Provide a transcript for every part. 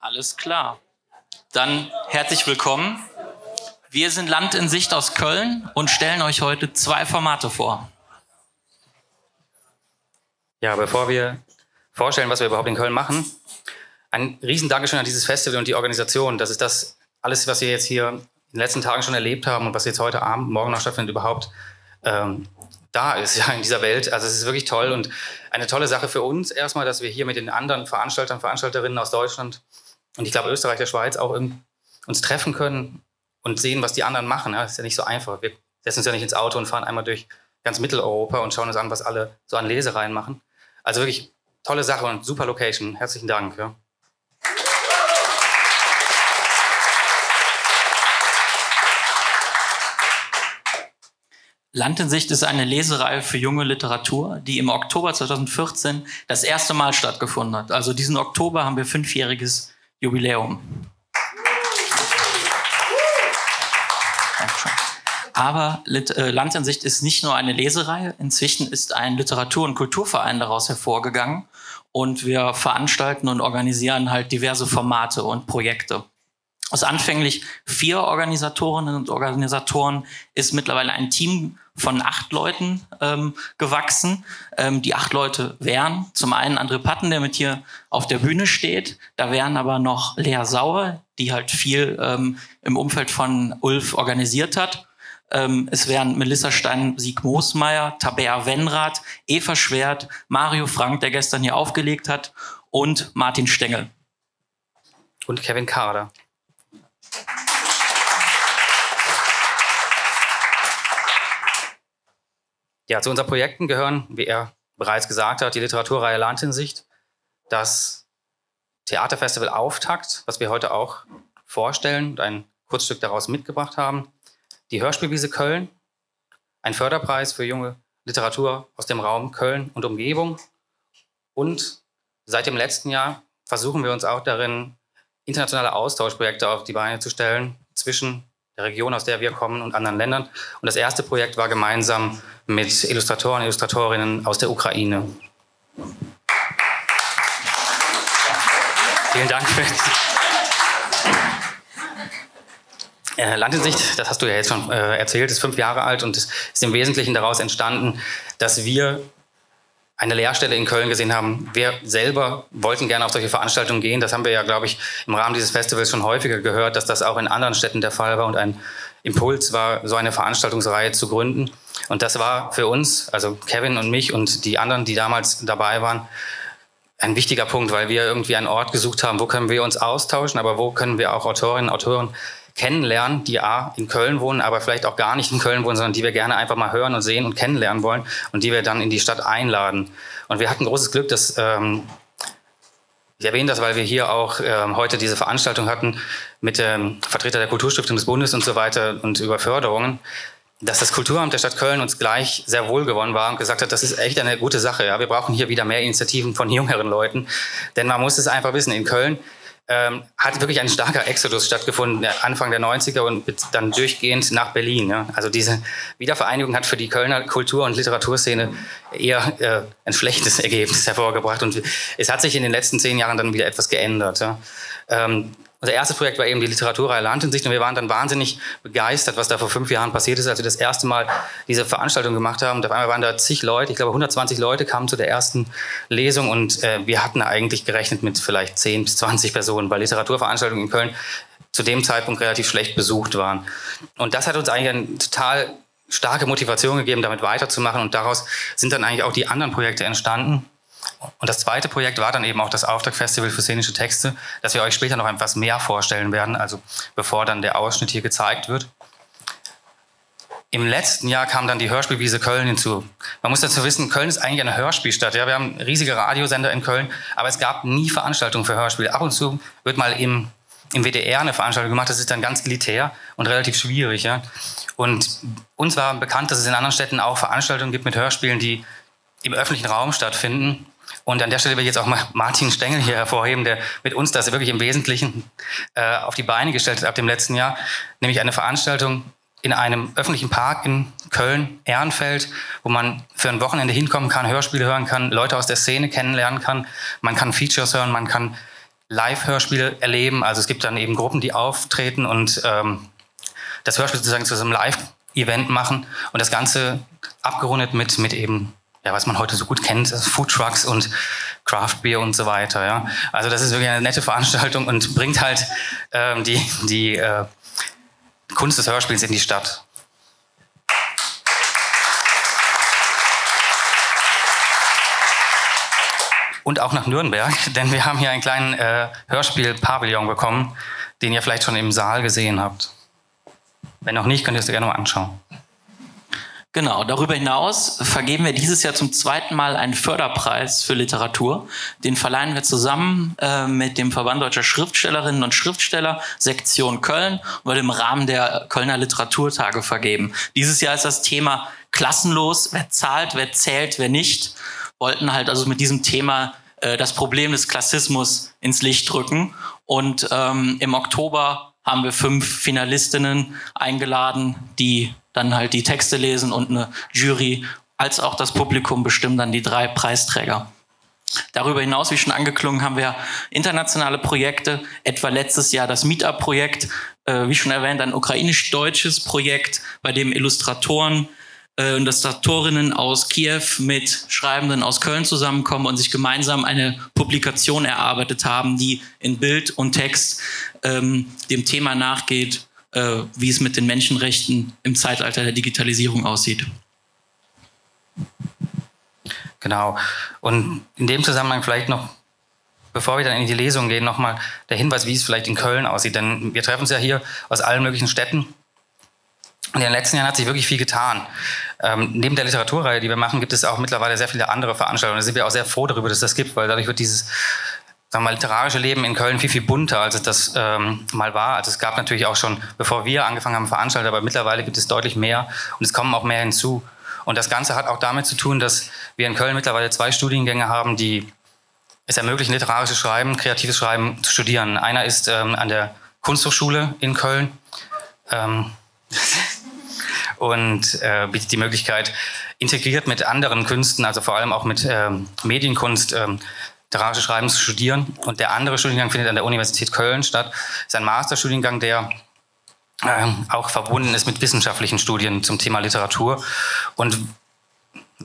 Alles klar. Dann herzlich willkommen. Wir sind Land in Sicht aus Köln und stellen euch heute zwei Formate vor. Ja, bevor wir vorstellen, was wir überhaupt in Köln machen, ein riesen Dankeschön an dieses Festival und die Organisation. Das ist das alles, was wir jetzt hier in den letzten Tagen schon erlebt haben und was jetzt heute Abend, morgen noch stattfindet, überhaupt ähm, da ist ja in dieser Welt. Also es ist wirklich toll und eine tolle Sache für uns erstmal, dass wir hier mit den anderen Veranstaltern, Veranstalterinnen aus Deutschland und ich glaube Österreich, der Schweiz auch uns treffen können und sehen, was die anderen machen. Ja, das ist ja nicht so einfach. Wir setzen uns ja nicht ins Auto und fahren einmal durch ganz Mitteleuropa und schauen uns an, was alle so an Lesereien machen. Also wirklich tolle Sache und super Location. Herzlichen Dank. Ja. Land in Sicht ist eine Lesereihe für junge Literatur, die im Oktober 2014 das erste Mal stattgefunden hat. Also diesen Oktober haben wir fünfjähriges Jubiläum. Aber äh, Land in Sicht ist nicht nur eine Lesereihe. Inzwischen ist ein Literatur- und Kulturverein daraus hervorgegangen. Und wir veranstalten und organisieren halt diverse Formate und Projekte. Aus anfänglich vier Organisatorinnen und Organisatoren ist mittlerweile ein Team von acht Leuten ähm, gewachsen. Ähm, die acht Leute wären zum einen André Patten, der mit hier auf der Bühne steht. Da wären aber noch Lea Sauer, die halt viel ähm, im Umfeld von Ulf organisiert hat. Ähm, es wären Melissa Stein, Sieg Moosmeier, Tabea Wenrath, Eva Schwert, Mario Frank, der gestern hier aufgelegt hat, und Martin Stengel. Und Kevin Kader. Ja, zu unseren Projekten gehören, wie er bereits gesagt hat, die Literaturreihe Land in Sicht, das Theaterfestival Auftakt, was wir heute auch vorstellen und ein Kurzstück daraus mitgebracht haben, die Hörspielwiese Köln, ein Förderpreis für junge Literatur aus dem Raum Köln und Umgebung. Und seit dem letzten Jahr versuchen wir uns auch darin, internationale Austauschprojekte auf die Beine zu stellen zwischen der Region, aus der wir kommen und anderen Ländern. Und das erste Projekt war gemeinsam mit Illustratoren, Illustratorinnen aus der Ukraine. Vielen Dank. Für äh, Land in Sicht, das hast du ja jetzt schon äh, erzählt, ist fünf Jahre alt und ist im Wesentlichen daraus entstanden, dass wir eine Lehrstelle in Köln gesehen haben. Wir selber wollten gerne auf solche Veranstaltungen gehen. Das haben wir ja, glaube ich, im Rahmen dieses Festivals schon häufiger gehört, dass das auch in anderen Städten der Fall war und ein Impuls war, so eine Veranstaltungsreihe zu gründen. Und das war für uns, also Kevin und mich und die anderen, die damals dabei waren, ein wichtiger Punkt, weil wir irgendwie einen Ort gesucht haben, wo können wir uns austauschen, aber wo können wir auch Autorinnen, Autoren kennenlernen, die A, in Köln wohnen, aber vielleicht auch gar nicht in Köln wohnen, sondern die wir gerne einfach mal hören und sehen und kennenlernen wollen und die wir dann in die Stadt einladen. Und wir hatten großes Glück, dass ähm, ich erwähne das, weil wir hier auch ähm, heute diese Veranstaltung hatten mit dem Vertreter der Kulturstiftung des Bundes und so weiter und über Förderungen, dass das Kulturamt der Stadt Köln uns gleich sehr wohl gewonnen war und gesagt hat, das ist echt eine gute Sache. Ja? Wir brauchen hier wieder mehr Initiativen von jüngeren Leuten. Denn man muss es einfach wissen, in Köln ähm, hat wirklich ein starker Exodus stattgefunden, Anfang der 90er und dann durchgehend nach Berlin. Ja. Also diese Wiedervereinigung hat für die Kölner Kultur- und Literaturszene eher äh, ein schlechtes Ergebnis hervorgebracht und es hat sich in den letzten zehn Jahren dann wieder etwas geändert. Ja. Ähm, unser erstes Projekt war eben die Literaturreihe Landinsicht und wir waren dann wahnsinnig begeistert, was da vor fünf Jahren passiert ist, als wir das erste Mal diese Veranstaltung gemacht haben. Und auf einmal waren da zig Leute, ich glaube 120 Leute kamen zu der ersten Lesung und äh, wir hatten eigentlich gerechnet mit vielleicht 10 bis 20 Personen, weil Literaturveranstaltungen in Köln zu dem Zeitpunkt relativ schlecht besucht waren. Und das hat uns eigentlich eine total starke Motivation gegeben, damit weiterzumachen und daraus sind dann eigentlich auch die anderen Projekte entstanden. Und das zweite Projekt war dann eben auch das Auftaktfestival für szenische Texte, das wir euch später noch etwas mehr vorstellen werden, also bevor dann der Ausschnitt hier gezeigt wird. Im letzten Jahr kam dann die Hörspielwiese Köln hinzu. Man muss dazu wissen, Köln ist eigentlich eine Hörspielstadt. Ja, wir haben riesige Radiosender in Köln, aber es gab nie Veranstaltungen für Hörspiele. Ab und zu wird mal im, im WDR eine Veranstaltung gemacht. Das ist dann ganz elitär und relativ schwierig. Ja. Und uns war bekannt, dass es in anderen Städten auch Veranstaltungen gibt mit Hörspielen, die im öffentlichen Raum stattfinden. Und an der Stelle will ich jetzt auch mal Martin Stengel hier hervorheben, der mit uns das wirklich im Wesentlichen äh, auf die Beine gestellt hat ab dem letzten Jahr, nämlich eine Veranstaltung in einem öffentlichen Park in Köln, Ehrenfeld, wo man für ein Wochenende hinkommen kann, Hörspiele hören kann, Leute aus der Szene kennenlernen kann, man kann Features hören, man kann Live-Hörspiel erleben. Also es gibt dann eben Gruppen, die auftreten und ähm, das Hörspiel sozusagen zu einem Live-Event machen und das Ganze abgerundet mit, mit eben, ja, was man heute so gut kennt, Food Trucks und Craft Beer und so weiter. Ja. Also das ist wirklich eine nette Veranstaltung und bringt halt ähm, die, die äh, Kunst des Hörspiels in die Stadt. Und auch nach Nürnberg, denn wir haben hier einen kleinen äh, Hörspiel-Pavillon bekommen, den ihr vielleicht schon im Saal gesehen habt. Wenn noch nicht, könnt ihr es gerne mal anschauen. Genau, darüber hinaus vergeben wir dieses Jahr zum zweiten Mal einen Förderpreis für Literatur. Den verleihen wir zusammen äh, mit dem Verband Deutscher Schriftstellerinnen und Schriftsteller, Sektion Köln, und im Rahmen der Kölner Literaturtage vergeben. Dieses Jahr ist das Thema klassenlos, wer zahlt, wer zählt, wer nicht. Wollten halt also mit diesem Thema äh, das Problem des Klassismus ins Licht drücken. Und ähm, im Oktober haben wir fünf Finalistinnen eingeladen, die dann halt die Texte lesen und eine Jury als auch das Publikum bestimmen dann die drei Preisträger. Darüber hinaus, wie schon angeklungen, haben wir internationale Projekte, etwa letztes Jahr das Meetup-Projekt, äh, wie schon erwähnt, ein ukrainisch-deutsches Projekt, bei dem Illustratoren äh, und Illustratorinnen aus Kiew mit Schreibenden aus Köln zusammenkommen und sich gemeinsam eine Publikation erarbeitet haben, die in Bild und Text ähm, dem Thema nachgeht, äh, wie es mit den Menschenrechten im Zeitalter der Digitalisierung aussieht. Genau. Und in dem Zusammenhang vielleicht noch, bevor wir dann in die Lesung gehen, nochmal der Hinweis, wie es vielleicht in Köln aussieht. Denn wir treffen uns ja hier aus allen möglichen Städten. Und in den letzten Jahren hat sich wirklich viel getan. Ähm, neben der Literaturreihe, die wir machen, gibt es auch mittlerweile sehr viele andere Veranstaltungen. Da sind wir auch sehr froh darüber, dass das gibt, weil dadurch wird dieses sagen wir mal, literarische Leben in Köln viel, viel bunter, als es das ähm, mal war. Also es gab natürlich auch schon, bevor wir angefangen haben, Veranstalter, aber mittlerweile gibt es deutlich mehr und es kommen auch mehr hinzu. Und das Ganze hat auch damit zu tun, dass wir in Köln mittlerweile zwei Studiengänge haben, die es ermöglichen, literarisches Schreiben, kreatives Schreiben zu studieren. Einer ist ähm, an der Kunsthochschule in Köln ähm, und äh, bietet die Möglichkeit, integriert mit anderen Künsten, also vor allem auch mit ähm, Medienkunst, ähm, literarische Schreiben zu studieren. Und der andere Studiengang findet an der Universität Köln statt. Ist ein Masterstudiengang, der äh, auch verbunden ist mit wissenschaftlichen Studien zum Thema Literatur. Und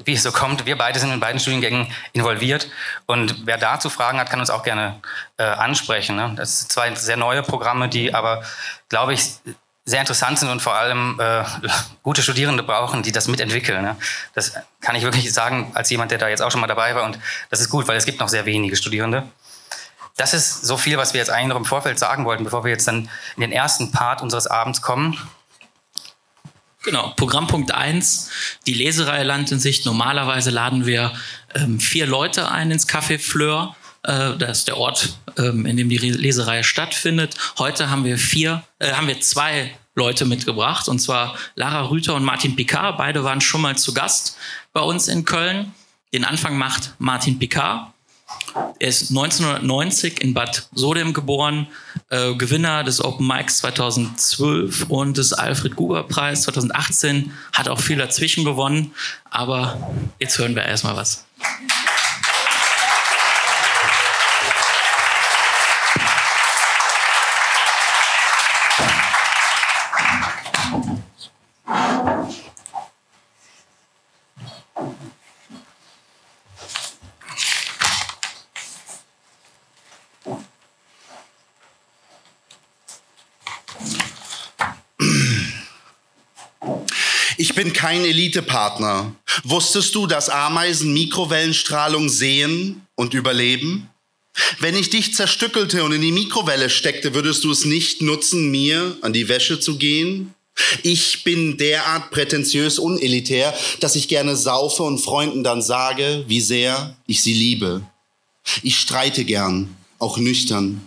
wie es so kommt, wir beide sind in beiden Studiengängen involviert. Und wer dazu Fragen hat, kann uns auch gerne äh, ansprechen. Ne? Das sind zwei sehr neue Programme, die aber, glaube ich, sehr interessant sind und vor allem äh, gute Studierende brauchen, die das mitentwickeln. Ne? Das kann ich wirklich sagen, als jemand, der da jetzt auch schon mal dabei war. Und das ist gut, weil es gibt noch sehr wenige Studierende. Das ist so viel, was wir jetzt eigentlich noch im Vorfeld sagen wollten, bevor wir jetzt dann in den ersten Part unseres Abends kommen. Genau, Programmpunkt 1, die Lesereihe Land in Sicht. Normalerweise laden wir ähm, vier Leute ein ins Café Fleur. Äh, das ist der Ort, ähm, in dem die Lesereihe stattfindet. Heute haben wir vier, äh, haben wir zwei Leute mitgebracht, und zwar Lara Rüther und Martin Picard. Beide waren schon mal zu Gast bei uns in Köln. Den Anfang macht Martin Picard. Er ist 1990 in Bad Sodem geboren, äh, Gewinner des Open Mics 2012 und des Alfred Guber Preis 2018, hat auch viel dazwischen gewonnen, aber jetzt hören wir erstmal was. Ich bin kein Elitepartner. Wusstest du, dass Ameisen Mikrowellenstrahlung sehen und überleben? Wenn ich dich zerstückelte und in die Mikrowelle steckte, würdest du es nicht nutzen, mir an die Wäsche zu gehen? Ich bin derart prätentiös unelitär, dass ich gerne saufe und Freunden dann sage, wie sehr ich sie liebe. Ich streite gern, auch nüchtern.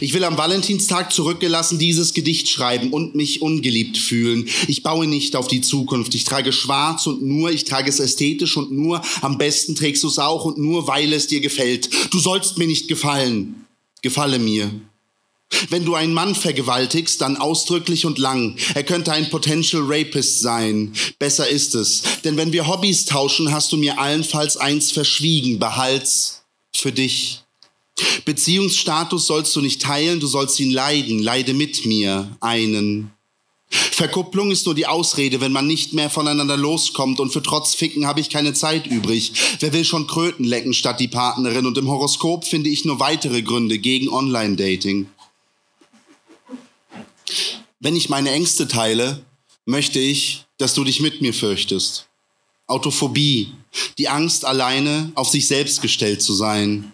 Ich will am Valentinstag zurückgelassen dieses Gedicht schreiben und mich ungeliebt fühlen. Ich baue nicht auf die Zukunft. Ich trage schwarz und nur, ich trage es ästhetisch und nur, am besten trägst du es auch und nur, weil es dir gefällt. Du sollst mir nicht gefallen. Gefalle mir. Wenn du einen Mann vergewaltigst, dann ausdrücklich und lang. Er könnte ein Potential Rapist sein. Besser ist es. Denn wenn wir Hobbys tauschen, hast du mir allenfalls eins verschwiegen. Behalt's für dich. Beziehungsstatus sollst du nicht teilen, du sollst ihn leiden. Leide mit mir einen. Verkupplung ist nur die Ausrede, wenn man nicht mehr voneinander loskommt und für Trotzficken habe ich keine Zeit übrig. Wer will schon Kröten lecken statt die Partnerin und im Horoskop finde ich nur weitere Gründe gegen Online-Dating. Wenn ich meine Ängste teile, möchte ich, dass du dich mit mir fürchtest. Autophobie, die Angst, alleine auf sich selbst gestellt zu sein.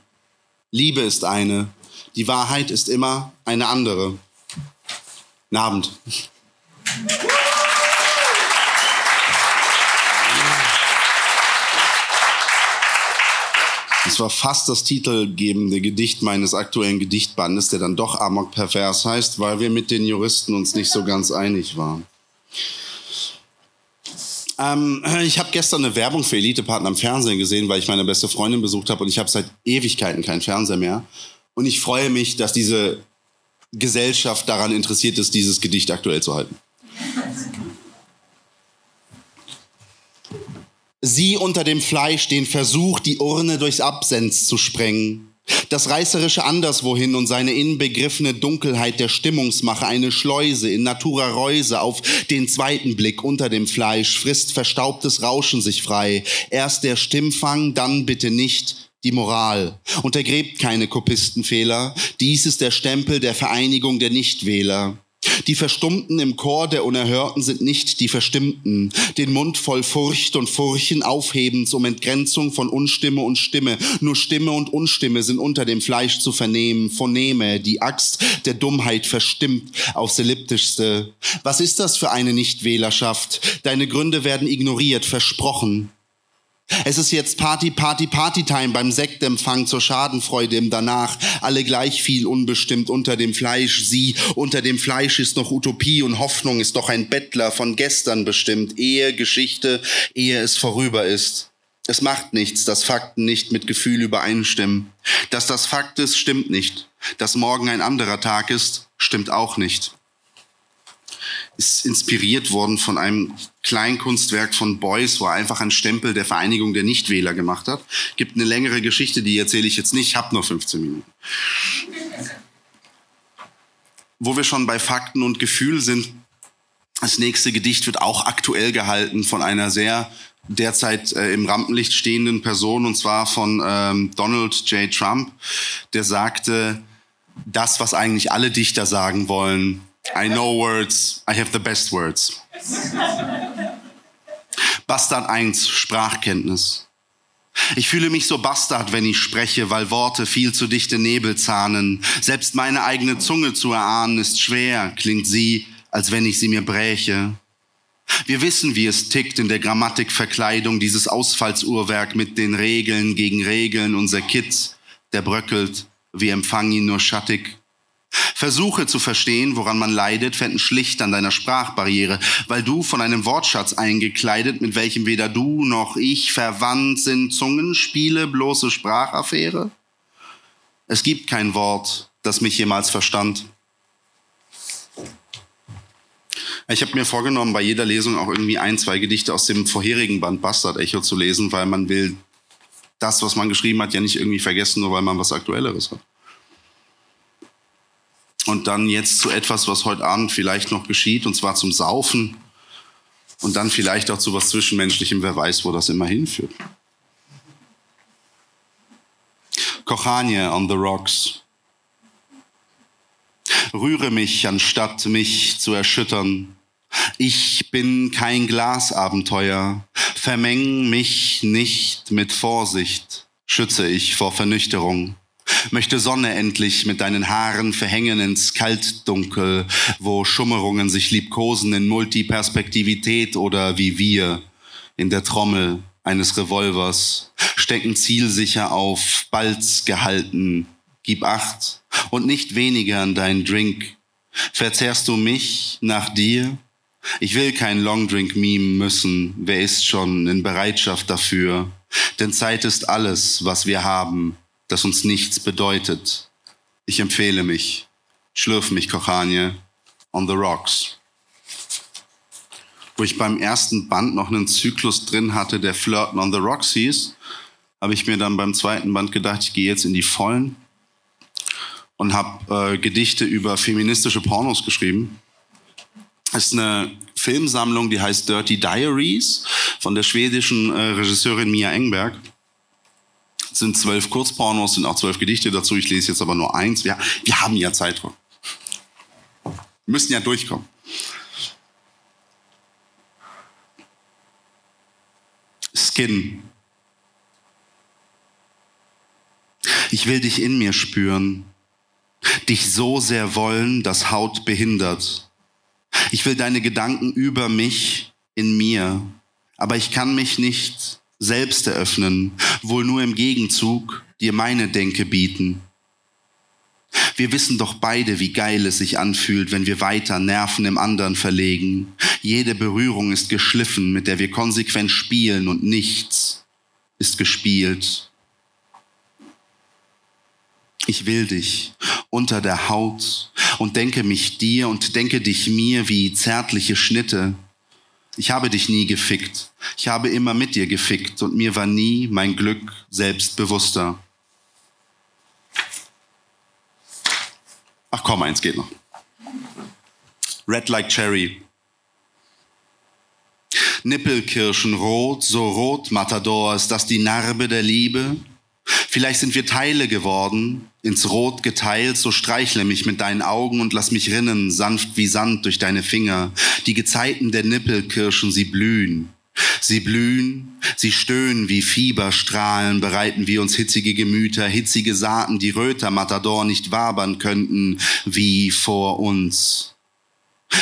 Liebe ist eine, die Wahrheit ist immer eine andere. Guten Abend. Das war fast das titelgebende Gedicht meines aktuellen Gedichtbandes, der dann doch Amok pervers heißt, weil wir mit den Juristen uns nicht so ganz einig waren. Ähm, ich habe gestern eine Werbung für Elitepartner am Fernsehen gesehen, weil ich meine beste Freundin besucht habe und ich habe seit Ewigkeiten keinen Fernseher mehr. Und ich freue mich, dass diese Gesellschaft daran interessiert ist, dieses Gedicht aktuell zu halten. Sie unter dem Fleisch den Versuch, die Urne durchs Absens zu sprengen. Das reißerische Anderswohin und seine inbegriffene Dunkelheit der Stimmungsmache, eine Schleuse in Natura Reuse auf den zweiten Blick unter dem Fleisch, frisst verstaubtes Rauschen sich frei. Erst der Stimmfang, dann bitte nicht die Moral. Untergräbt keine Kopistenfehler. Dies ist der Stempel der Vereinigung der Nichtwähler. Die Verstummten im Chor der Unerhörten sind nicht die Verstimmten, den Mund voll Furcht und Furchen aufhebens um Entgrenzung von Unstimme und Stimme. Nur Stimme und Unstimme sind unter dem Fleisch zu vernehmen, Phoneme, die Axt der Dummheit verstimmt aufs elliptischste. Was ist das für eine Nichtwählerschaft? Deine Gründe werden ignoriert, versprochen. Es ist jetzt Party, Party, Party-Time beim Sektempfang zur Schadenfreude im Danach. Alle gleich viel unbestimmt unter dem Fleisch. Sie unter dem Fleisch ist noch Utopie und Hoffnung ist doch ein Bettler von gestern bestimmt. Ehe, Geschichte, ehe es vorüber ist. Es macht nichts, dass Fakten nicht mit Gefühl übereinstimmen. Dass das Fakt ist, stimmt nicht. Dass morgen ein anderer Tag ist, stimmt auch nicht ist inspiriert worden von einem Kleinkunstwerk von Beuys, wo er einfach einen Stempel der Vereinigung der Nichtwähler gemacht hat. Gibt eine längere Geschichte, die erzähle ich jetzt nicht, ich habe nur 15 Minuten. Wo wir schon bei Fakten und Gefühl sind, das nächste Gedicht wird auch aktuell gehalten von einer sehr derzeit äh, im Rampenlicht stehenden Person, und zwar von ähm, Donald J. Trump, der sagte, das, was eigentlich alle Dichter sagen wollen, I know words, I have the best words. Bastard 1, Sprachkenntnis. Ich fühle mich so Bastard, wenn ich spreche, weil Worte viel zu dichte Nebel zahnen. Selbst meine eigene Zunge zu erahnen ist schwer, klingt sie, als wenn ich sie mir bräche. Wir wissen, wie es tickt in der Grammatikverkleidung, dieses Ausfallsuhrwerk mit den Regeln gegen Regeln, unser Kit, der bröckelt, wir empfangen ihn nur schattig. Versuche zu verstehen, woran man leidet, fänden schlicht an deiner Sprachbarriere, weil du von einem Wortschatz eingekleidet, mit welchem weder du noch ich verwandt sind, Zungenspiele, bloße Sprachaffäre? Es gibt kein Wort, das mich jemals verstand. Ich habe mir vorgenommen, bei jeder Lesung auch irgendwie ein, zwei Gedichte aus dem vorherigen Band Bastard Echo zu lesen, weil man will das, was man geschrieben hat, ja nicht irgendwie vergessen, nur weil man was Aktuelleres hat. Und dann jetzt zu etwas, was heute Abend vielleicht noch geschieht, und zwar zum Saufen. Und dann vielleicht auch zu was Zwischenmenschlichem, wer weiß, wo das immer hinführt. Kochanie on the Rocks. Rühre mich, anstatt mich zu erschüttern. Ich bin kein Glasabenteuer. Vermeng mich nicht mit Vorsicht. Schütze ich vor Vernüchterung möchte Sonne endlich mit deinen Haaren verhängen ins Kaltdunkel, wo Schummerungen sich liebkosen in Multiperspektivität oder wie wir in der Trommel eines Revolvers, stecken zielsicher auf, Balz gehalten, gib acht und nicht weniger an deinen Drink. Verzehrst du mich nach dir? Ich will kein Longdrink mimen müssen, wer ist schon in Bereitschaft dafür? Denn Zeit ist alles, was wir haben, das uns nichts bedeutet. Ich empfehle mich. Schlürf mich, Kochanie, on the rocks. Wo ich beim ersten Band noch einen Zyklus drin hatte, der Flirten on the Rocks hieß, habe ich mir dann beim zweiten Band gedacht, ich gehe jetzt in die Vollen und habe äh, Gedichte über feministische Pornos geschrieben. Das ist eine Filmsammlung, die heißt Dirty Diaries von der schwedischen äh, Regisseurin Mia Engberg. Sind zwölf Kurzpornos, sind auch zwölf Gedichte dazu. Ich lese jetzt aber nur eins. Wir, wir haben ja Zeitdruck. Wir müssen ja durchkommen. Skin. Ich will dich in mir spüren, dich so sehr wollen, dass Haut behindert. Ich will deine Gedanken über mich in mir, aber ich kann mich nicht selbst eröffnen, wohl nur im Gegenzug dir meine Denke bieten. Wir wissen doch beide, wie geil es sich anfühlt, wenn wir weiter Nerven im anderen verlegen. Jede Berührung ist geschliffen, mit der wir konsequent spielen und nichts ist gespielt. Ich will dich unter der Haut und denke mich dir und denke dich mir wie zärtliche Schnitte. Ich habe dich nie gefickt. Ich habe immer mit dir gefickt und mir war nie mein Glück selbstbewusster. Ach komm, eins geht noch. Red like Cherry. Nippelkirschen rot, so rot, Matador, ist das die Narbe der Liebe? Vielleicht sind wir Teile geworden, ins Rot geteilt, so streichle mich mit deinen Augen und lass mich rinnen, sanft wie Sand durch deine Finger. Die Gezeiten der Nippelkirschen, sie blühen. Sie blühen, sie stöhnen wie Fieberstrahlen, bereiten wir uns hitzige Gemüter, hitzige Saaten, die Röter Matador nicht wabern könnten, wie vor uns.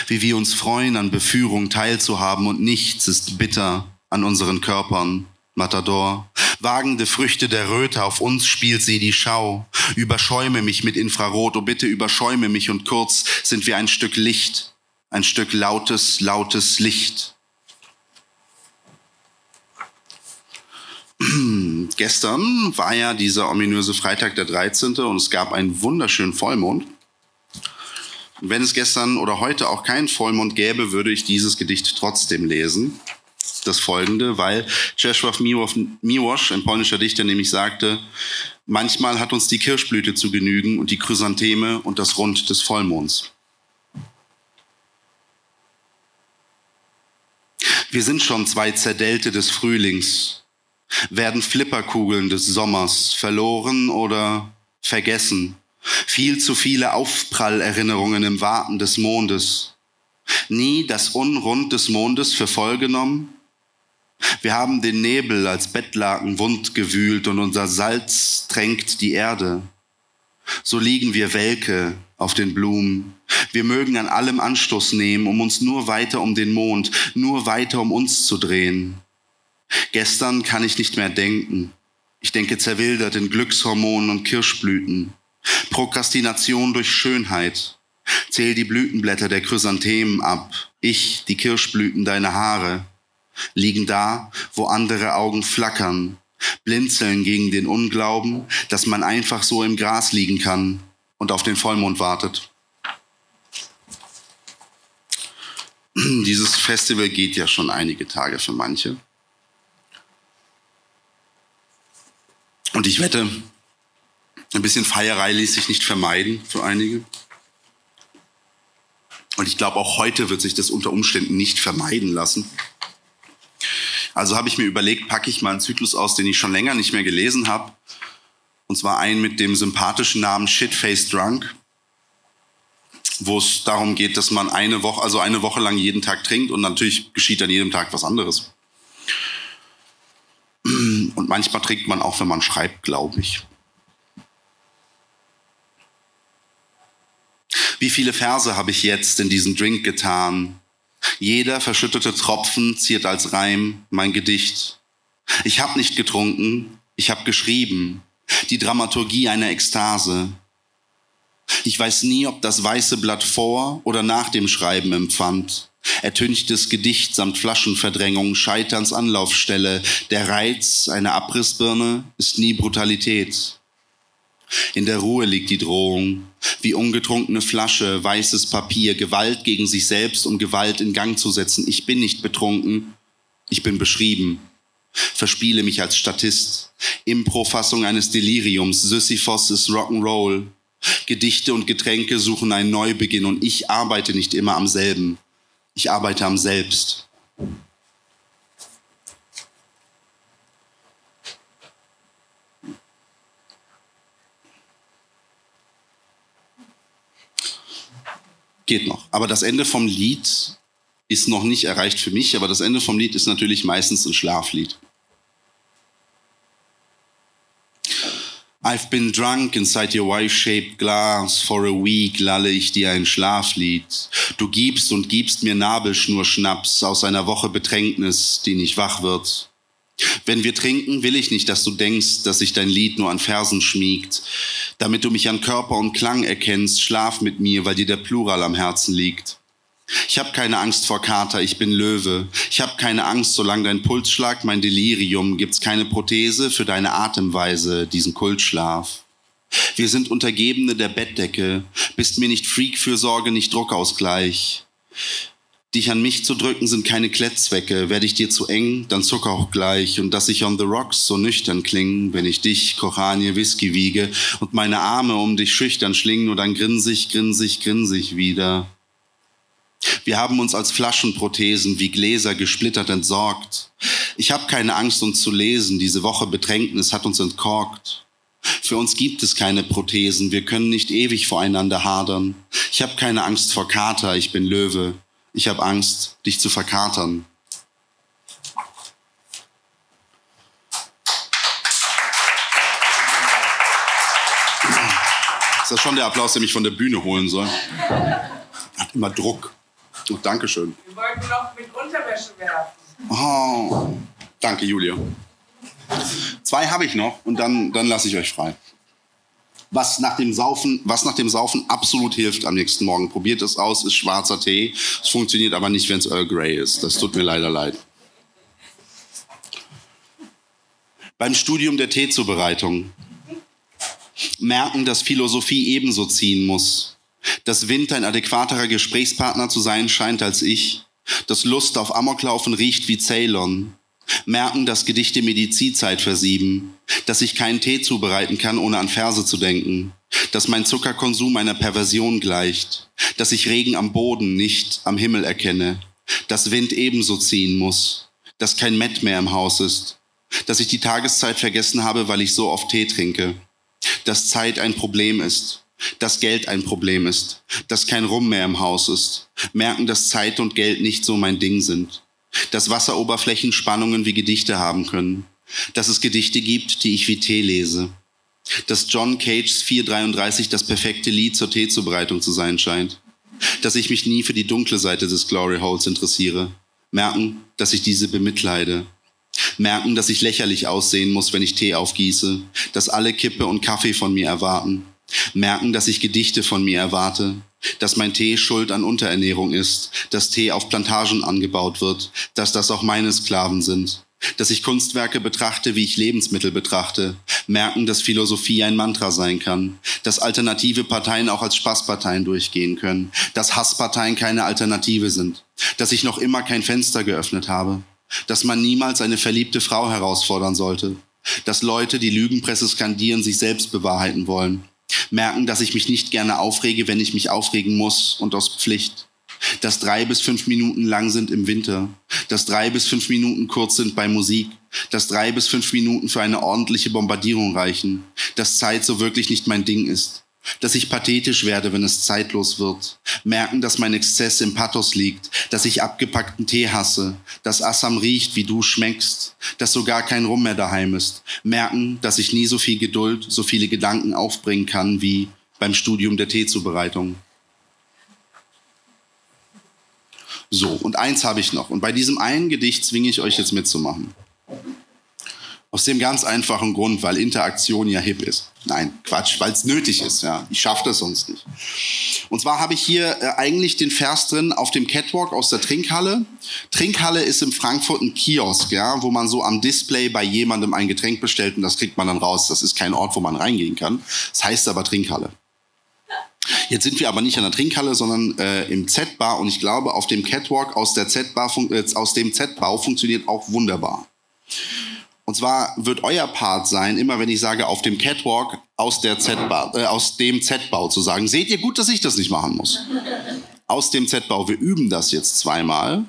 Wie wir uns freuen, an Beführung teilzuhaben und nichts ist bitter an unseren Körpern. Matador. Wagende Früchte der Röte, auf uns spielt sie die Schau. Überschäume mich mit Infrarot, oh bitte überschäume mich und kurz sind wir ein Stück Licht, ein Stück lautes, lautes Licht. Gestern war ja dieser ominöse Freitag der 13. und es gab einen wunderschönen Vollmond. Und wenn es gestern oder heute auch keinen Vollmond gäbe, würde ich dieses Gedicht trotzdem lesen. Das folgende, weil Czesław Miłosz, ein polnischer Dichter, nämlich sagte, manchmal hat uns die Kirschblüte zu genügen und die Chrysantheme und das Rund des Vollmonds. Wir sind schon zwei Zerdelte des Frühlings, werden Flipperkugeln des Sommers verloren oder vergessen. Viel zu viele Aufprallerinnerungen im Warten des Mondes. Nie das Unrund des Mondes für voll genommen. Wir haben den Nebel als Bettlaken wund gewühlt und unser Salz tränkt die Erde. So liegen wir welke auf den Blumen. Wir mögen an allem Anstoß nehmen, um uns nur weiter um den Mond, nur weiter um uns zu drehen. Gestern kann ich nicht mehr denken. Ich denke zerwildert in Glückshormonen und Kirschblüten. Prokrastination durch Schönheit. Zähl die Blütenblätter der Chrysanthemen ab. Ich, die Kirschblüten, deine Haare. Liegen da, wo andere Augen flackern. Blinzeln gegen den Unglauben, dass man einfach so im Gras liegen kann und auf den Vollmond wartet. Dieses Festival geht ja schon einige Tage für manche. Und ich wette, ein bisschen Feierei ließ sich nicht vermeiden für einige. Und ich glaube, auch heute wird sich das unter Umständen nicht vermeiden lassen. Also habe ich mir überlegt, packe ich mal einen Zyklus aus, den ich schon länger nicht mehr gelesen habe. Und zwar einen mit dem sympathischen Namen Shitface Drunk, wo es darum geht, dass man eine Woche, also eine Woche lang jeden Tag trinkt und natürlich geschieht an jedem Tag was anderes. Und manchmal trinkt man auch, wenn man schreibt, glaube ich. Wie viele Verse habe ich jetzt in diesen Drink getan? Jeder verschüttete Tropfen ziert als Reim mein Gedicht. Ich habe nicht getrunken, ich habe geschrieben. Die Dramaturgie einer Ekstase. Ich weiß nie, ob das weiße Blatt vor oder nach dem Schreiben empfand. Ertünchtes Gedicht samt Flaschenverdrängung, Scheiterns Anlaufstelle. Der Reiz einer Abrissbirne ist nie Brutalität. In der Ruhe liegt die Drohung, wie ungetrunkene Flasche, weißes Papier, Gewalt gegen sich selbst, um Gewalt in Gang zu setzen. Ich bin nicht betrunken, ich bin beschrieben. Verspiele mich als Statist. Improfassung eines Deliriums. Sisyphos ist Rock'n'Roll. Gedichte und Getränke suchen einen Neubeginn und ich arbeite nicht immer am selben. Ich arbeite am Selbst. Geht noch. Aber das Ende vom Lied ist noch nicht erreicht für mich, aber das Ende vom Lied ist natürlich meistens ein Schlaflied. I've been drunk inside your Y-shaped glass. For a week lalle ich dir ein Schlaflied. Du gibst und gibst mir Nabelschnurschnaps aus einer Woche Betränknis, die nicht wach wird. Wenn wir trinken, will ich nicht, dass du denkst, dass sich dein Lied nur an Versen schmiegt. Damit du mich an Körper und Klang erkennst, schlaf mit mir, weil dir der Plural am Herzen liegt. Ich habe keine Angst vor Kater, ich bin Löwe. Ich habe keine Angst, solange dein Puls schlagt, mein Delirium, gibt's keine Prothese für deine Atemweise, diesen Kultschlaf. Wir sind Untergebene der Bettdecke, bist mir nicht Freakfürsorge, nicht Druckausgleich. Dich an mich zu drücken sind keine Klettzwecke. Werde ich dir zu eng, dann zucker auch gleich. Und dass ich on the rocks so nüchtern kling, wenn ich dich, Kochanie, Whisky wiege und meine Arme um dich schüchtern schlingen, und dann grinsig, grinsig, grinsig wieder. Wir haben uns als Flaschenprothesen wie Gläser gesplittert entsorgt. Ich habe keine Angst, uns zu lesen. Diese Woche Bedrängnis hat uns entkorkt. Für uns gibt es keine Prothesen. Wir können nicht ewig voreinander hadern. Ich habe keine Angst vor Kater. Ich bin Löwe. Ich habe Angst, dich zu verkatern. Ist das schon der Applaus, der mich von der Bühne holen soll? Hat immer Druck. Oh, Dankeschön. Wir wollten noch mit Unterwäsche werfen. Oh, danke, Julia. Zwei habe ich noch und dann, dann lasse ich euch frei. Was nach, dem Saufen, was nach dem Saufen absolut hilft am nächsten Morgen, probiert es aus, ist schwarzer Tee. Es funktioniert aber nicht, wenn es Earl Grey ist. Das tut mir leider leid. Beim Studium der Teezubereitung merken, dass Philosophie ebenso ziehen muss dass Wind ein adäquaterer Gesprächspartner zu sein scheint als ich, dass Lust auf Amoklaufen riecht wie Ceylon, merken, dass Gedichte Medizinzeit versieben, dass ich keinen Tee zubereiten kann, ohne an Verse zu denken, dass mein Zuckerkonsum einer Perversion gleicht, dass ich Regen am Boden, nicht am Himmel erkenne, dass Wind ebenso ziehen muss, dass kein Mett mehr im Haus ist, dass ich die Tageszeit vergessen habe, weil ich so oft Tee trinke, dass Zeit ein Problem ist, dass Geld ein Problem ist, dass kein Rum mehr im Haus ist, merken, dass Zeit und Geld nicht so mein Ding sind, dass Wasseroberflächen Spannungen wie Gedichte haben können, dass es Gedichte gibt, die ich wie Tee lese, dass John Cages 433 das perfekte Lied zur Teezubereitung zu sein scheint, dass ich mich nie für die dunkle Seite des Glory Holes interessiere, merken, dass ich diese bemitleide, merken, dass ich lächerlich aussehen muss, wenn ich Tee aufgieße, dass alle Kippe und Kaffee von mir erwarten, merken, dass ich Gedichte von mir erwarte, dass mein Tee schuld an Unterernährung ist, dass Tee auf Plantagen angebaut wird, dass das auch meine Sklaven sind, dass ich Kunstwerke betrachte, wie ich Lebensmittel betrachte, merken, dass Philosophie ein Mantra sein kann, dass alternative Parteien auch als Spaßparteien durchgehen können, dass Hassparteien keine Alternative sind, dass ich noch immer kein Fenster geöffnet habe, dass man niemals eine verliebte Frau herausfordern sollte, dass Leute, die Lügenpresse skandieren, sich selbst bewahrheiten wollen, merken, dass ich mich nicht gerne aufrege, wenn ich mich aufregen muss und aus Pflicht. Dass drei bis fünf Minuten lang sind im Winter. Dass drei bis fünf Minuten kurz sind bei Musik. Dass drei bis fünf Minuten für eine ordentliche Bombardierung reichen. Dass Zeit so wirklich nicht mein Ding ist dass ich pathetisch werde, wenn es zeitlos wird. Merken, dass mein Exzess im Pathos liegt, dass ich abgepackten Tee hasse, dass Assam riecht, wie du schmeckst, dass sogar kein Rum mehr daheim ist. Merken, dass ich nie so viel Geduld, so viele Gedanken aufbringen kann wie beim Studium der Teezubereitung. So, und eins habe ich noch. Und bei diesem einen Gedicht zwinge ich euch jetzt mitzumachen. Aus dem ganz einfachen Grund, weil Interaktion ja hip ist. Nein, Quatsch, weil es nötig ist. Ja, ich schaffe das sonst nicht. Und zwar habe ich hier äh, eigentlich den Vers drin auf dem Catwalk aus der Trinkhalle. Trinkhalle ist in Frankfurt ein Kiosk, ja, wo man so am Display bei jemandem ein Getränk bestellt und das kriegt man dann raus. Das ist kein Ort, wo man reingehen kann. Das heißt aber Trinkhalle. Jetzt sind wir aber nicht an der Trinkhalle, sondern äh, im Z-Bar und ich glaube, auf dem Catwalk aus, der Z-Bar, äh, aus dem Z-Bau funktioniert auch wunderbar. Und zwar wird euer Part sein, immer wenn ich sage, auf dem Catwalk aus, der Z-Bau, äh, aus dem Z-Bau zu sagen. Seht ihr gut, dass ich das nicht machen muss? Aus dem Z-Bau. Wir üben das jetzt zweimal.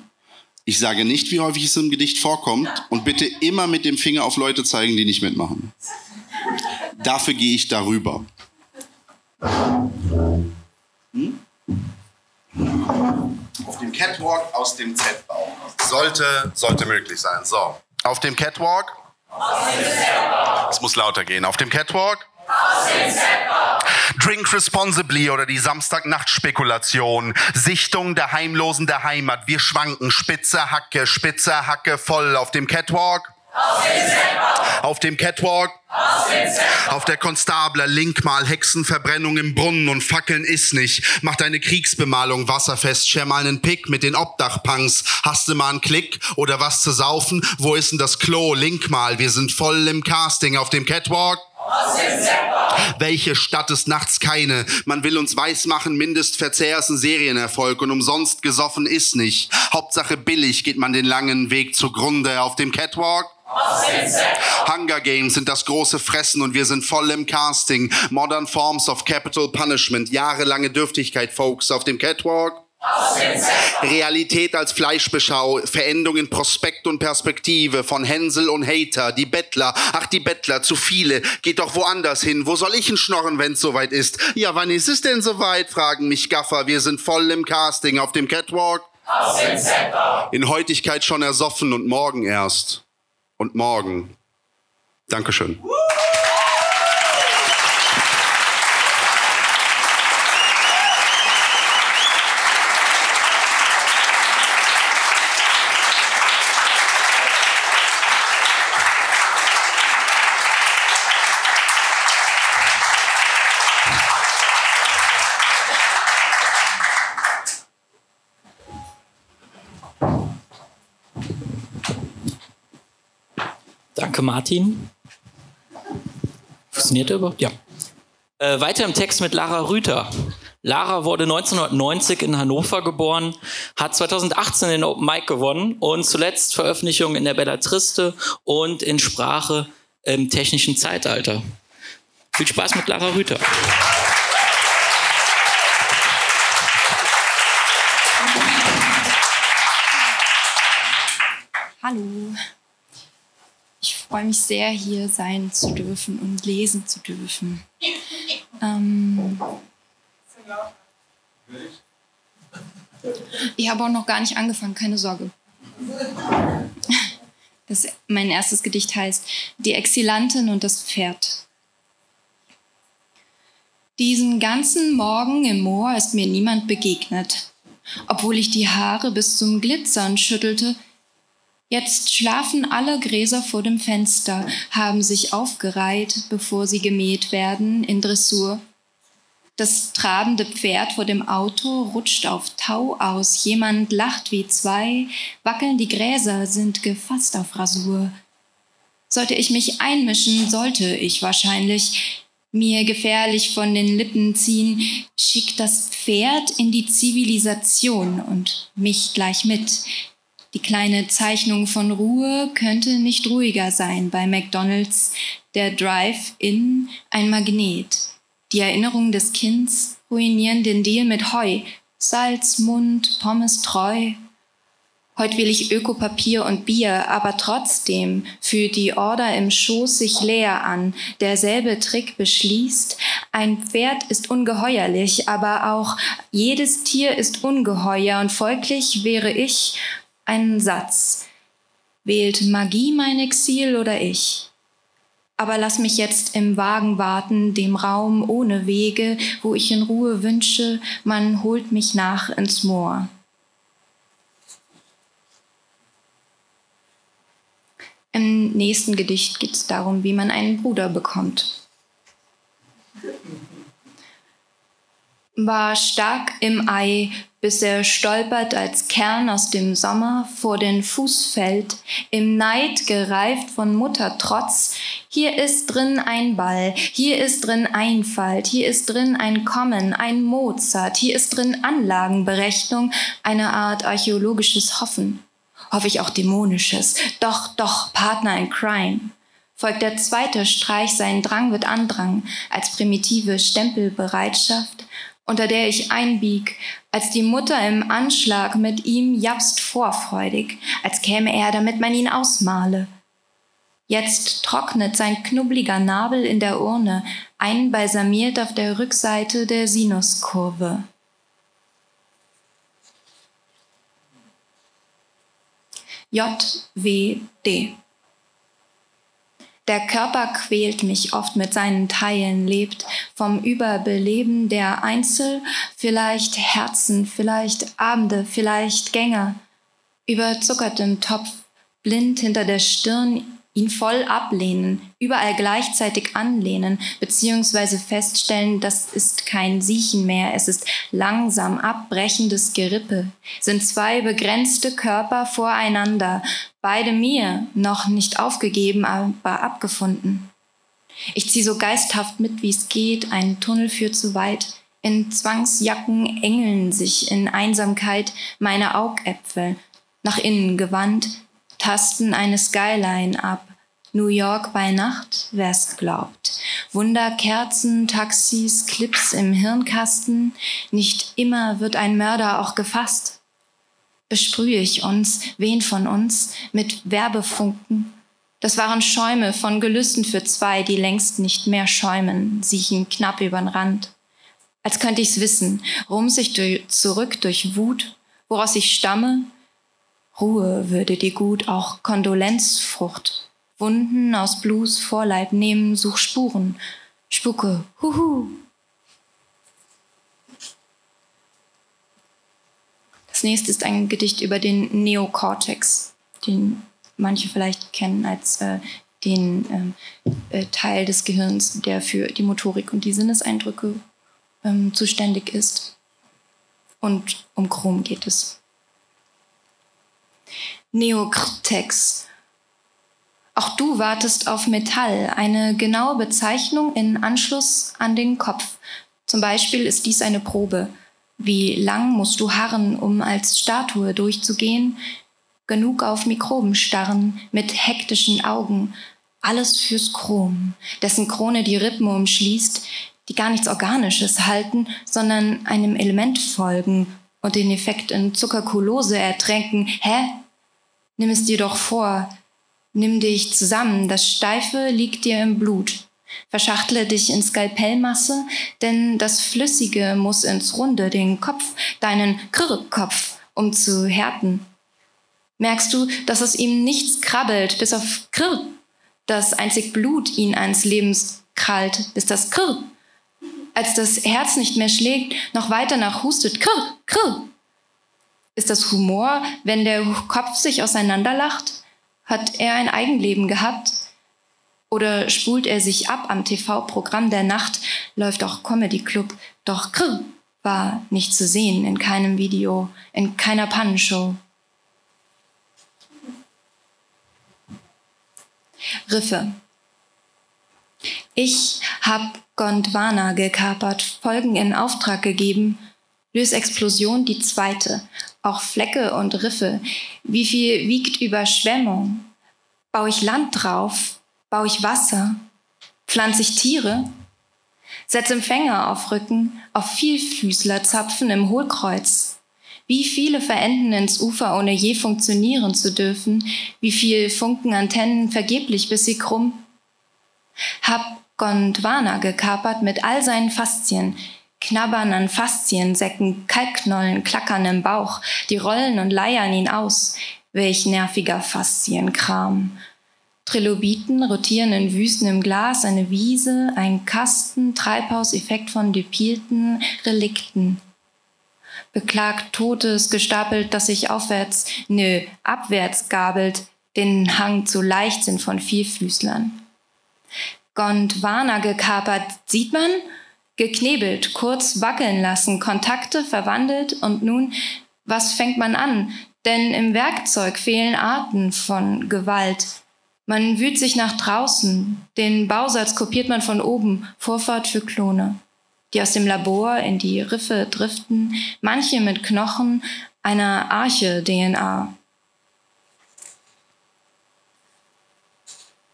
Ich sage nicht, wie häufig es im Gedicht vorkommt und bitte immer mit dem Finger auf Leute zeigen, die nicht mitmachen. Dafür gehe ich darüber. Hm? Auf dem Catwalk aus dem Z-Bau. Sollte, sollte möglich sein. So. Auf dem Catwalk es muss lauter gehen. Auf dem Catwalk? Drink responsibly oder die Samstagnacht-Spekulation. Sichtung der Heimlosen der Heimat. Wir schwanken. Spitze Hacke, spitze Hacke voll. Auf dem Catwalk? Auf dem Catwalk? Auf der Konstabler, Linkmal, Hexenverbrennung im Brunnen und Fackeln ist nicht. Mach deine Kriegsbemalung wasserfest, scher mal einen Pick mit den Obdachpunks. Hast du mal einen Klick oder was zu saufen? Wo ist denn das Klo? Linkmal, wir sind voll im Casting auf dem Catwalk. Welche Stadt ist nachts keine? Man will uns weismachen, Mindestverzehr ist ein Serienerfolg und umsonst gesoffen ist nicht. Hauptsache billig geht man den langen Weg zugrunde auf dem Catwalk. Hunger Games sind das große Fressen und wir sind voll im Casting. Modern Forms of Capital Punishment, jahrelange Dürftigkeit, Folks, auf dem Catwalk. Realität als Fleischbeschau, Veränderung in Prospekt und Perspektive von Hänsel und Hater, die Bettler, ach die Bettler, zu viele, geht doch woanders hin, wo soll ich ihn schnorren, wenn's soweit ist? Ja, wann ist es denn soweit, fragen mich Gaffer, wir sind voll im Casting auf dem Catwalk. In Heutigkeit schon ersoffen und morgen erst und morgen. Dankeschön. Danke, Martin. Funktioniert der überhaupt? Ja. Äh, weiter im Text mit Lara Rüther. Lara wurde 1990 in Hannover geboren, hat 2018 den Open Mic gewonnen und zuletzt Veröffentlichungen in der Bellatriste und in Sprache im technischen Zeitalter. Viel Spaß mit Lara Rüther. Freue mich sehr, hier sein zu dürfen und lesen zu dürfen. Ähm, ich habe auch noch gar nicht angefangen, keine Sorge. Das, mein erstes Gedicht heißt Die Exilantin und das Pferd. Diesen ganzen Morgen im Moor ist mir niemand begegnet. Obwohl ich die Haare bis zum Glitzern schüttelte, Jetzt schlafen alle Gräser vor dem Fenster, haben sich aufgereiht, bevor sie gemäht werden in Dressur. Das trabende Pferd vor dem Auto rutscht auf Tau aus, jemand lacht wie zwei, wackeln die Gräser, sind gefasst auf Rasur. Sollte ich mich einmischen, sollte ich wahrscheinlich mir gefährlich von den Lippen ziehen, schickt das Pferd in die Zivilisation und mich gleich mit. Die kleine Zeichnung von Ruhe könnte nicht ruhiger sein bei McDonald's, der Drive-In ein Magnet. Die Erinnerungen des Kinds ruinieren den Deal mit Heu, Salz, Mund, Pommes treu. Heute will ich Ökopapier und Bier, aber trotzdem fühlt die Order im Schoß sich leer an. Derselbe Trick beschließt, ein Pferd ist ungeheuerlich, aber auch jedes Tier ist ungeheuer und folglich wäre ich einen Satz. Wählt Magie mein Exil oder ich? Aber lass mich jetzt im Wagen warten, dem Raum ohne Wege, wo ich in Ruhe wünsche, man holt mich nach ins Moor. Im nächsten Gedicht geht es darum, wie man einen Bruder bekommt. War stark im Ei, bis er stolpert als Kern aus dem Sommer vor den Fuß fällt, im Neid gereift von Muttertrotz. Hier ist drin ein Ball, hier ist drin Einfalt, hier ist drin ein Kommen, ein Mozart, hier ist drin Anlagenberechnung, eine Art archäologisches Hoffen. hoffe ich auch Dämonisches. Doch, doch, Partner in Crime. Folgt der zweite Streich, sein Drang wird Andrang, als primitive Stempelbereitschaft, unter der ich einbieg, als die Mutter im Anschlag mit ihm japst vorfreudig, als käme er, damit man ihn ausmale. Jetzt trocknet sein knubbeliger Nabel in der Urne, einbalsamiert auf der Rückseite der Sinuskurve. JWD. Der Körper quält mich oft mit seinen Teilen, lebt vom Überbeleben der Einzel, vielleicht Herzen, vielleicht Abende, vielleicht Gänger, überzuckertem Topf, blind hinter der Stirn ihn voll ablehnen, überall gleichzeitig anlehnen, beziehungsweise feststellen, das ist kein Siechen mehr, es ist langsam abbrechendes Gerippe, sind zwei begrenzte Körper voreinander, beide mir, noch nicht aufgegeben, aber abgefunden. Ich ziehe so geisthaft mit, wie es geht, ein Tunnel führt zu weit, in Zwangsjacken engeln sich in Einsamkeit meine Augäpfel, nach innen gewandt, tasten eine Skyline ab. New York bei Nacht, wer's glaubt. Wunderkerzen, Taxis, Clips im Hirnkasten. Nicht immer wird ein Mörder auch gefasst. Besprühe ich uns, wen von uns, mit Werbefunken. Das waren Schäume von Gelüsten für zwei, die längst nicht mehr schäumen, siechen knapp übern Rand. Als könnte ich's wissen, rums ich durch, zurück durch Wut, woraus ich stamme, Ruhe würde dir gut, auch Kondolenzfrucht. Wunden aus Blues Vorleib nehmen, such Spuren. Spucke, huhu. Das nächste ist ein Gedicht über den Neokortex, den manche vielleicht kennen als äh, den äh, äh, Teil des Gehirns, der für die Motorik und die Sinneseindrücke ähm, zuständig ist. Und um Chrom geht es. Neokortex. Auch du wartest auf Metall, eine genaue Bezeichnung in Anschluss an den Kopf. Zum Beispiel ist dies eine Probe. Wie lang musst du harren, um als Statue durchzugehen? Genug auf Mikroben starren, mit hektischen Augen. Alles fürs Chrom, dessen Krone die Rippen umschließt, die gar nichts Organisches halten, sondern einem Element folgen und den Effekt in Zuckerkulose ertränken. Hä? Nimm es dir doch vor. Nimm dich zusammen, das Steife liegt dir im Blut. Verschachtle dich in Skalpellmasse, denn das Flüssige muss ins Runde, den Kopf, deinen Krrrkopf, um zu härten. Merkst du, dass aus ihm nichts krabbelt, bis auf Krr, dass einzig Blut ihn eines Lebens krallt, bis das Krr, als das Herz nicht mehr schlägt, noch weiter nach hustet, Krr, Krr, ist das Humor, wenn der Kopf sich auseinanderlacht? Hat er ein Eigenleben gehabt? Oder spult er sich ab am TV-Programm der Nacht, läuft auch Comedy Club, doch Krr war nicht zu sehen in keinem Video, in keiner Pannenshow. Riffe. Ich hab Gondwana gekapert, Folgen in Auftrag gegeben, Lösexplosion die zweite, auch Flecke und Riffe. Wie viel wiegt Überschwemmung? Baue ich Land drauf? Baue ich Wasser? Pflanze ich Tiere? Setze Empfänger auf Rücken, auf Vielfüßlerzapfen im Hohlkreuz. Wie viele verenden ins Ufer, ohne je funktionieren zu dürfen? Wie viel funken Antennen vergeblich, bis sie krumm? Hab Gondwana gekapert mit all seinen Faszien, Knabbern an Fasziensäcken, Kalkknollen klackern im Bauch, die rollen und leiern ihn aus. Welch nerviger Faszienkram. Trilobiten rotieren in Wüsten im Glas, eine Wiese, ein Kasten, Treibhauseffekt von depilten Relikten. Beklagt Totes gestapelt, das sich aufwärts, nö, abwärts gabelt, den Hang zu Leichtsinn von Vielfüßlern. Gondwana gekapert, sieht man? geknebelt, kurz wackeln lassen, Kontakte verwandelt und nun, was fängt man an? Denn im Werkzeug fehlen Arten von Gewalt. Man wühlt sich nach draußen. Den Bausatz kopiert man von oben. Vorfahrt für Klone. Die aus dem Labor in die Riffe driften. Manche mit Knochen einer Arche-DNA.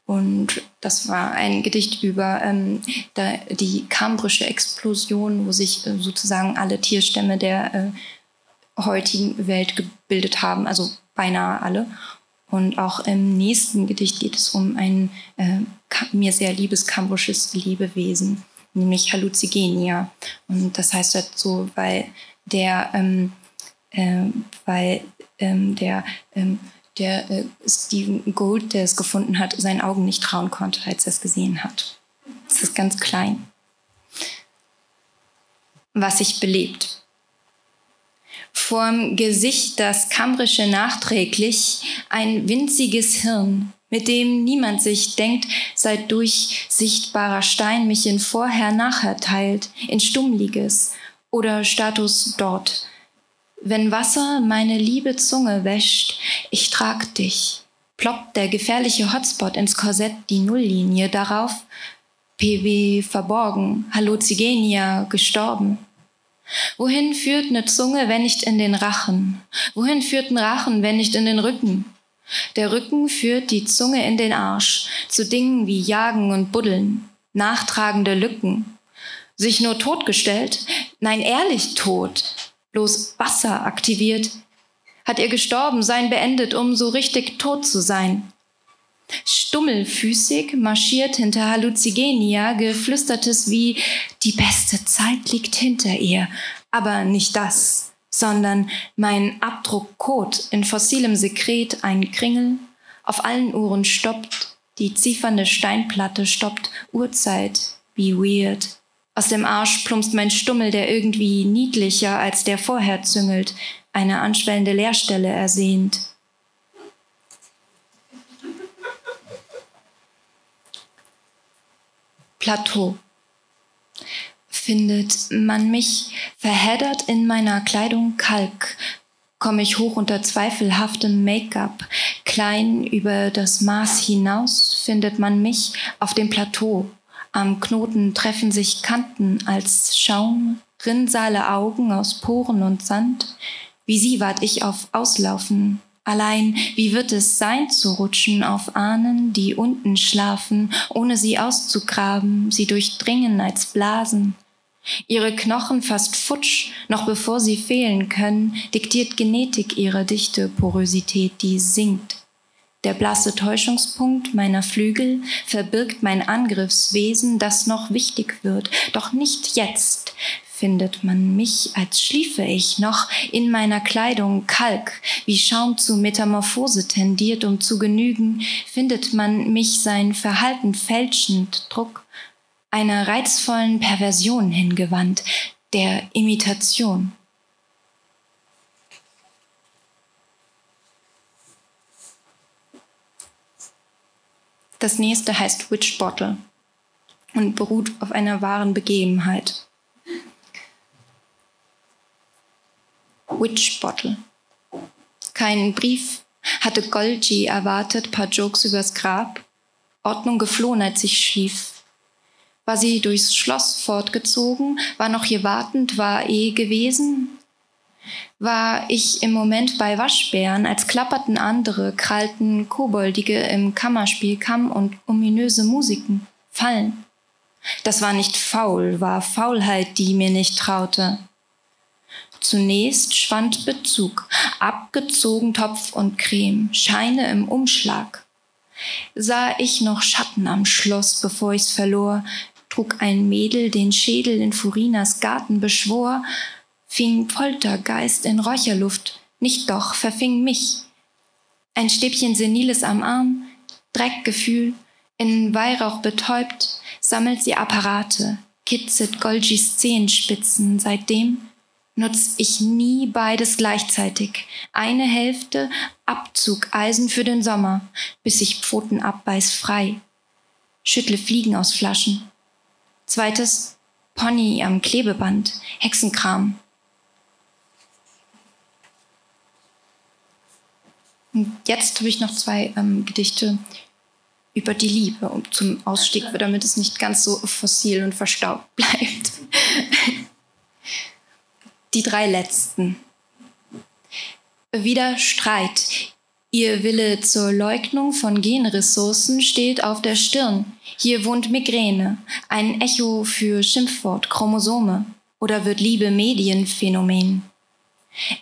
Und das war ein Gedicht über ähm, da, die kambrische Explosion, wo sich äh, sozusagen alle Tierstämme der äh, heutigen Welt gebildet haben, also beinahe alle. Und auch im nächsten Gedicht geht es um ein äh, mir sehr liebes kambrisches Lebewesen, nämlich Hallucigenia. Und das heißt halt so, weil der, ähm, äh, weil ähm, der ähm, der äh, Stephen Gold, der es gefunden hat, seinen Augen nicht trauen konnte, als er es gesehen hat. Es ist ganz klein. Was sich belebt. Vorm Gesicht das Kambrische nachträglich ein winziges Hirn, mit dem niemand sich denkt, seit durchsichtbarer Stein mich in Vorher-Nachher teilt, in Stummliges oder Status dort, wenn Wasser meine liebe Zunge wäscht, ich trag dich, ploppt der gefährliche Hotspot ins Korsett die Nulllinie darauf, PW verborgen, Halluzigenia gestorben. Wohin führt ne Zunge, wenn nicht in den Rachen? Wohin führt ein Rachen, wenn nicht in den Rücken? Der Rücken führt die Zunge in den Arsch, zu Dingen wie Jagen und Buddeln, nachtragende Lücken. Sich nur totgestellt? Nein, ehrlich tot bloß Wasser aktiviert, hat ihr gestorben sein beendet, um so richtig tot zu sein. Stummelfüßig marschiert hinter Halluzigenia, geflüstertes wie die beste Zeit liegt hinter ihr. Aber nicht das, sondern mein Abdruck Kot in fossilem Sekret, ein Kringel, auf allen Uhren stoppt, die ziefernde Steinplatte stoppt, Uhrzeit, wie weird. Aus dem Arsch plumpst mein Stummel, der irgendwie niedlicher als der vorher züngelt, eine anschwellende Leerstelle ersehnt. Plateau. Findet man mich verheddert in meiner Kleidung Kalk, komme ich hoch unter zweifelhaftem Make-up, klein über das Maß hinaus, findet man mich auf dem Plateau, am Knoten treffen sich Kanten als Schaum, Rinnsale Augen aus Poren und Sand. Wie sie wart ich auf Auslaufen. Allein, wie wird es sein zu rutschen auf Ahnen, die unten schlafen, ohne sie auszugraben, sie durchdringen als Blasen. Ihre Knochen fast futsch, noch bevor sie fehlen können, diktiert Genetik ihre dichte Porosität, die sinkt. Der blasse Täuschungspunkt meiner Flügel verbirgt mein Angriffswesen, das noch wichtig wird. Doch nicht jetzt findet man mich, als schliefe ich noch in meiner Kleidung Kalk, wie Schaum zu Metamorphose tendiert, um zu genügen, findet man mich sein Verhalten fälschend Druck einer reizvollen Perversion hingewandt, der Imitation. Das nächste heißt Witch Bottle und beruht auf einer wahren Begebenheit. Witch Bottle. Keinen Brief hatte Golgi erwartet, paar Jokes übers Grab, Ordnung geflohen, als ich schlief. War sie durchs Schloss fortgezogen, war noch hier wartend, war eh gewesen, war ich im Moment bei Waschbären, als klapperten andere, krallten Koboldige im Kammerspiel Kamm und ominöse Musiken, Fallen. Das war nicht faul, war Faulheit, die mir nicht traute. Zunächst schwand Bezug, abgezogen Topf und Creme, Scheine im Umschlag. Sah ich noch Schatten am Schloss, bevor ich's verlor, trug ein Mädel den Schädel in Furinas Garten beschwor, fing Poltergeist in Räucherluft, nicht doch, verfing mich. Ein Stäbchen Seniles am Arm, Dreckgefühl, in Weihrauch betäubt, sammelt sie Apparate, kitzelt Golgis Zehenspitzen. Seitdem nutz ich nie beides gleichzeitig. Eine Hälfte Abzug Eisen für den Sommer, bis ich Pfoten abbeiß frei. Schüttle Fliegen aus Flaschen. Zweites Pony am Klebeband, Hexenkram, Und jetzt habe ich noch zwei ähm, Gedichte über die Liebe und zum Ausstieg, damit es nicht ganz so fossil und verstaubt bleibt. Die drei letzten. Wieder Streit. Ihr Wille zur Leugnung von Genressourcen steht auf der Stirn. Hier wohnt Migräne, ein Echo für Schimpfwort, Chromosome. Oder wird Liebe Medienphänomen?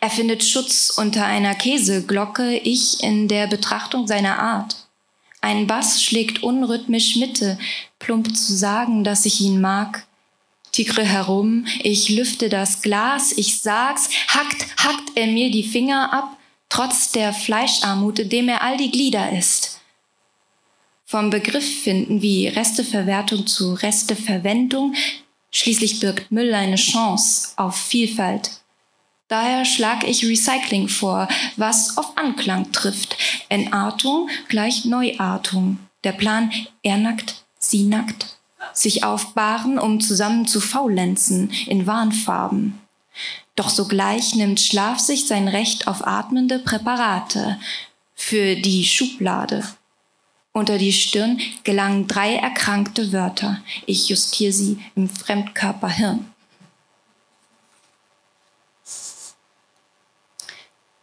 Er findet Schutz unter einer Käseglocke, ich in der Betrachtung seiner Art. Ein Bass schlägt unrhythmisch Mitte, plump zu sagen, dass ich ihn mag. Tigre herum, ich lüfte das Glas, ich sag's, hackt, hackt er mir die Finger ab, trotz der Fleischarmut, dem er all die Glieder ist. Vom Begriff finden wie Resteverwertung zu Resteverwendung, schließlich birgt Müll eine Chance auf Vielfalt. Daher schlage ich Recycling vor, was auf Anklang trifft. Entartung gleich Neuartung. Der Plan, er nackt, sie nackt, sich aufbahren, um zusammen zu faulenzen in Warnfarben. Doch sogleich nimmt Schlaf sich sein Recht auf atmende Präparate für die Schublade. Unter die Stirn gelangen drei erkrankte Wörter. Ich justiere sie im Fremdkörperhirn.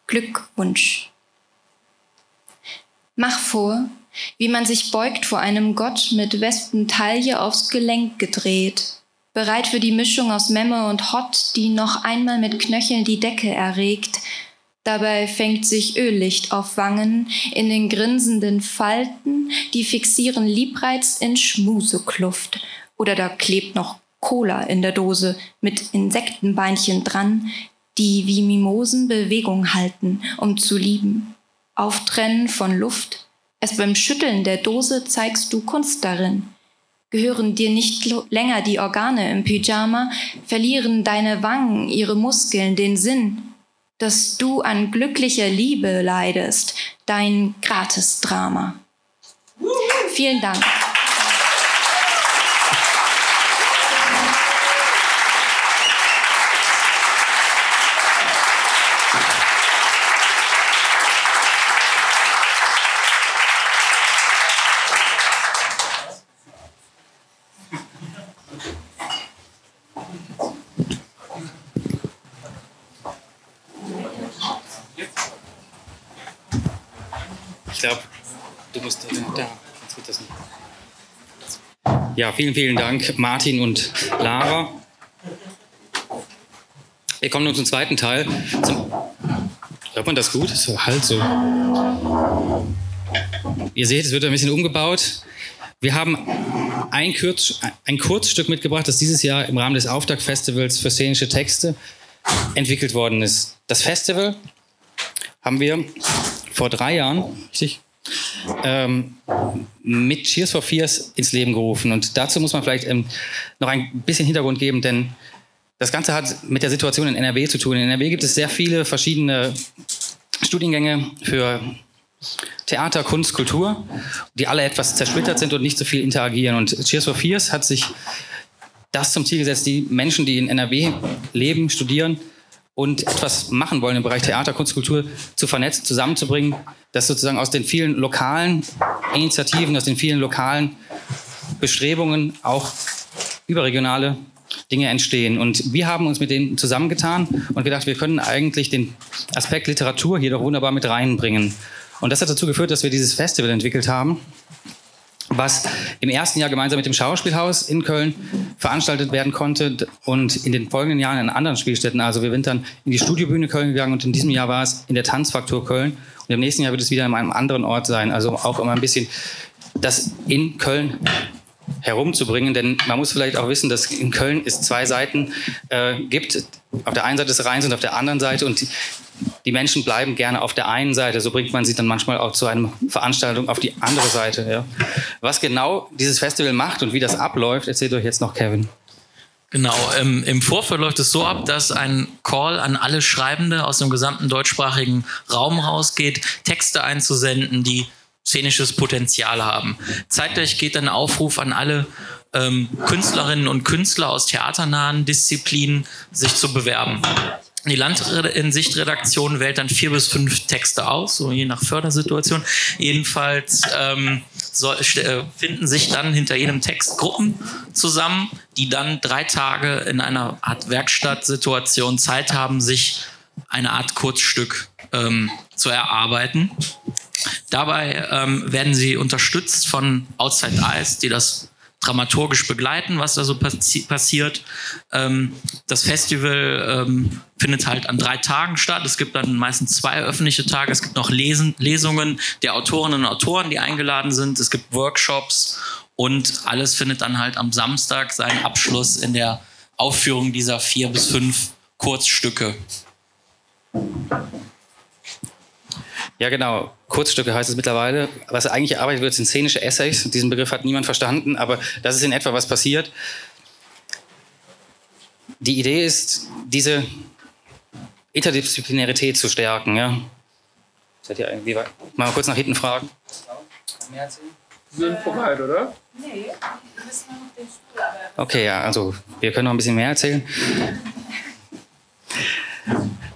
Glückwunsch. Mach vor, wie man sich beugt vor einem Gott mit Wespentaille aufs Gelenk gedreht, bereit für die Mischung aus Memme und Hot, die noch einmal mit Knöcheln die Decke erregt. Dabei fängt sich Öllicht auf Wangen in den grinsenden Falten, die fixieren Liebreiz in Schmusekluft. Oder da klebt noch Cola in der Dose mit Insektenbeinchen dran, die wie Mimosen Bewegung halten, um zu lieben. Auftrennen von Luft. Erst beim Schütteln der Dose zeigst du Kunst darin. Gehören dir nicht länger die Organe im Pyjama, verlieren deine Wangen ihre Muskeln den Sinn, dass du an glücklicher Liebe leidest, dein Gratis-Drama. Vielen Dank. Ja, vielen, vielen Dank, Martin und Lara. Wir kommen nun zum zweiten Teil. Zum Hört man das gut? So, halt so. Ihr seht, es wird ein bisschen umgebaut. Wir haben ein, Kurz, ein Kurzstück mitgebracht, das dieses Jahr im Rahmen des Auftaktfestivals für szenische Texte entwickelt worden ist. Das Festival haben wir vor drei Jahren, richtig? Ähm, mit Cheers for Fears ins Leben gerufen. Und dazu muss man vielleicht ähm, noch ein bisschen Hintergrund geben, denn das Ganze hat mit der Situation in NRW zu tun. In NRW gibt es sehr viele verschiedene Studiengänge für Theater, Kunst, Kultur, die alle etwas zersplittert sind und nicht so viel interagieren. Und Cheers for Fears hat sich das zum Ziel gesetzt, die Menschen, die in NRW leben, studieren, und etwas machen wollen im Bereich Theater, Kunst, Kultur zu vernetzen, zusammenzubringen, dass sozusagen aus den vielen lokalen Initiativen, aus den vielen lokalen Bestrebungen auch überregionale Dinge entstehen. Und wir haben uns mit denen zusammengetan und gedacht, wir können eigentlich den Aspekt Literatur hier doch wunderbar mit reinbringen. Und das hat dazu geführt, dass wir dieses Festival entwickelt haben, was im ersten Jahr gemeinsam mit dem Schauspielhaus in Köln veranstaltet werden konnte und in den folgenden Jahren in anderen Spielstätten. Also wir sind dann in die Studiobühne Köln gegangen und in diesem Jahr war es in der Tanzfaktur Köln und im nächsten Jahr wird es wieder in einem anderen Ort sein. Also auch immer ein bisschen das in Köln herumzubringen, denn man muss vielleicht auch wissen, dass in Köln es zwei Seiten äh, gibt. Auf der einen Seite des Rheins und auf der anderen Seite und die, Menschen bleiben gerne auf der einen Seite. So bringt man sie dann manchmal auch zu einer Veranstaltung auf die andere Seite. Ja. Was genau dieses Festival macht und wie das abläuft, erzählt euch jetzt noch Kevin. Genau, ähm, im Vorfeld läuft es so ab, dass ein Call an alle Schreibende aus dem gesamten deutschsprachigen Raum rausgeht, Texte einzusenden, die szenisches Potenzial haben. Zeitgleich geht ein Aufruf an alle ähm, Künstlerinnen und Künstler aus theaternahen Disziplinen, sich zu bewerben. Die Landinsicht-Redaktion wählt dann vier bis fünf Texte aus, so je nach Fördersituation. Jedenfalls ähm, so, äh, finden sich dann hinter jedem Text Gruppen zusammen, die dann drei Tage in einer Art Werkstattsituation Zeit haben, sich eine Art Kurzstück ähm, zu erarbeiten. Dabei ähm, werden sie unterstützt von Outside Eyes, die das dramaturgisch begleiten, was da so passi passiert. Ähm, das Festival ähm, findet halt an drei Tagen statt. Es gibt dann meistens zwei öffentliche Tage. Es gibt noch Lesen, Lesungen der Autorinnen und Autoren, die eingeladen sind. Es gibt Workshops und alles findet dann halt am Samstag seinen Abschluss in der Aufführung dieser vier bis fünf Kurzstücke. Ja, genau. Kurzstücke heißt es mittlerweile. Was eigentlich arbeitet wird, sind szenische Essays. Diesen Begriff hat niemand verstanden, aber das ist in etwa, was passiert. Die Idee ist, diese Interdisziplinarität zu stärken. Ja. Seid ihr irgendwie weit? Mal kurz nach hinten fragen. Wir sind bereit, oder? Nee, wir müssen noch den Stuhl. Okay, ja, also wir können noch ein bisschen mehr erzählen.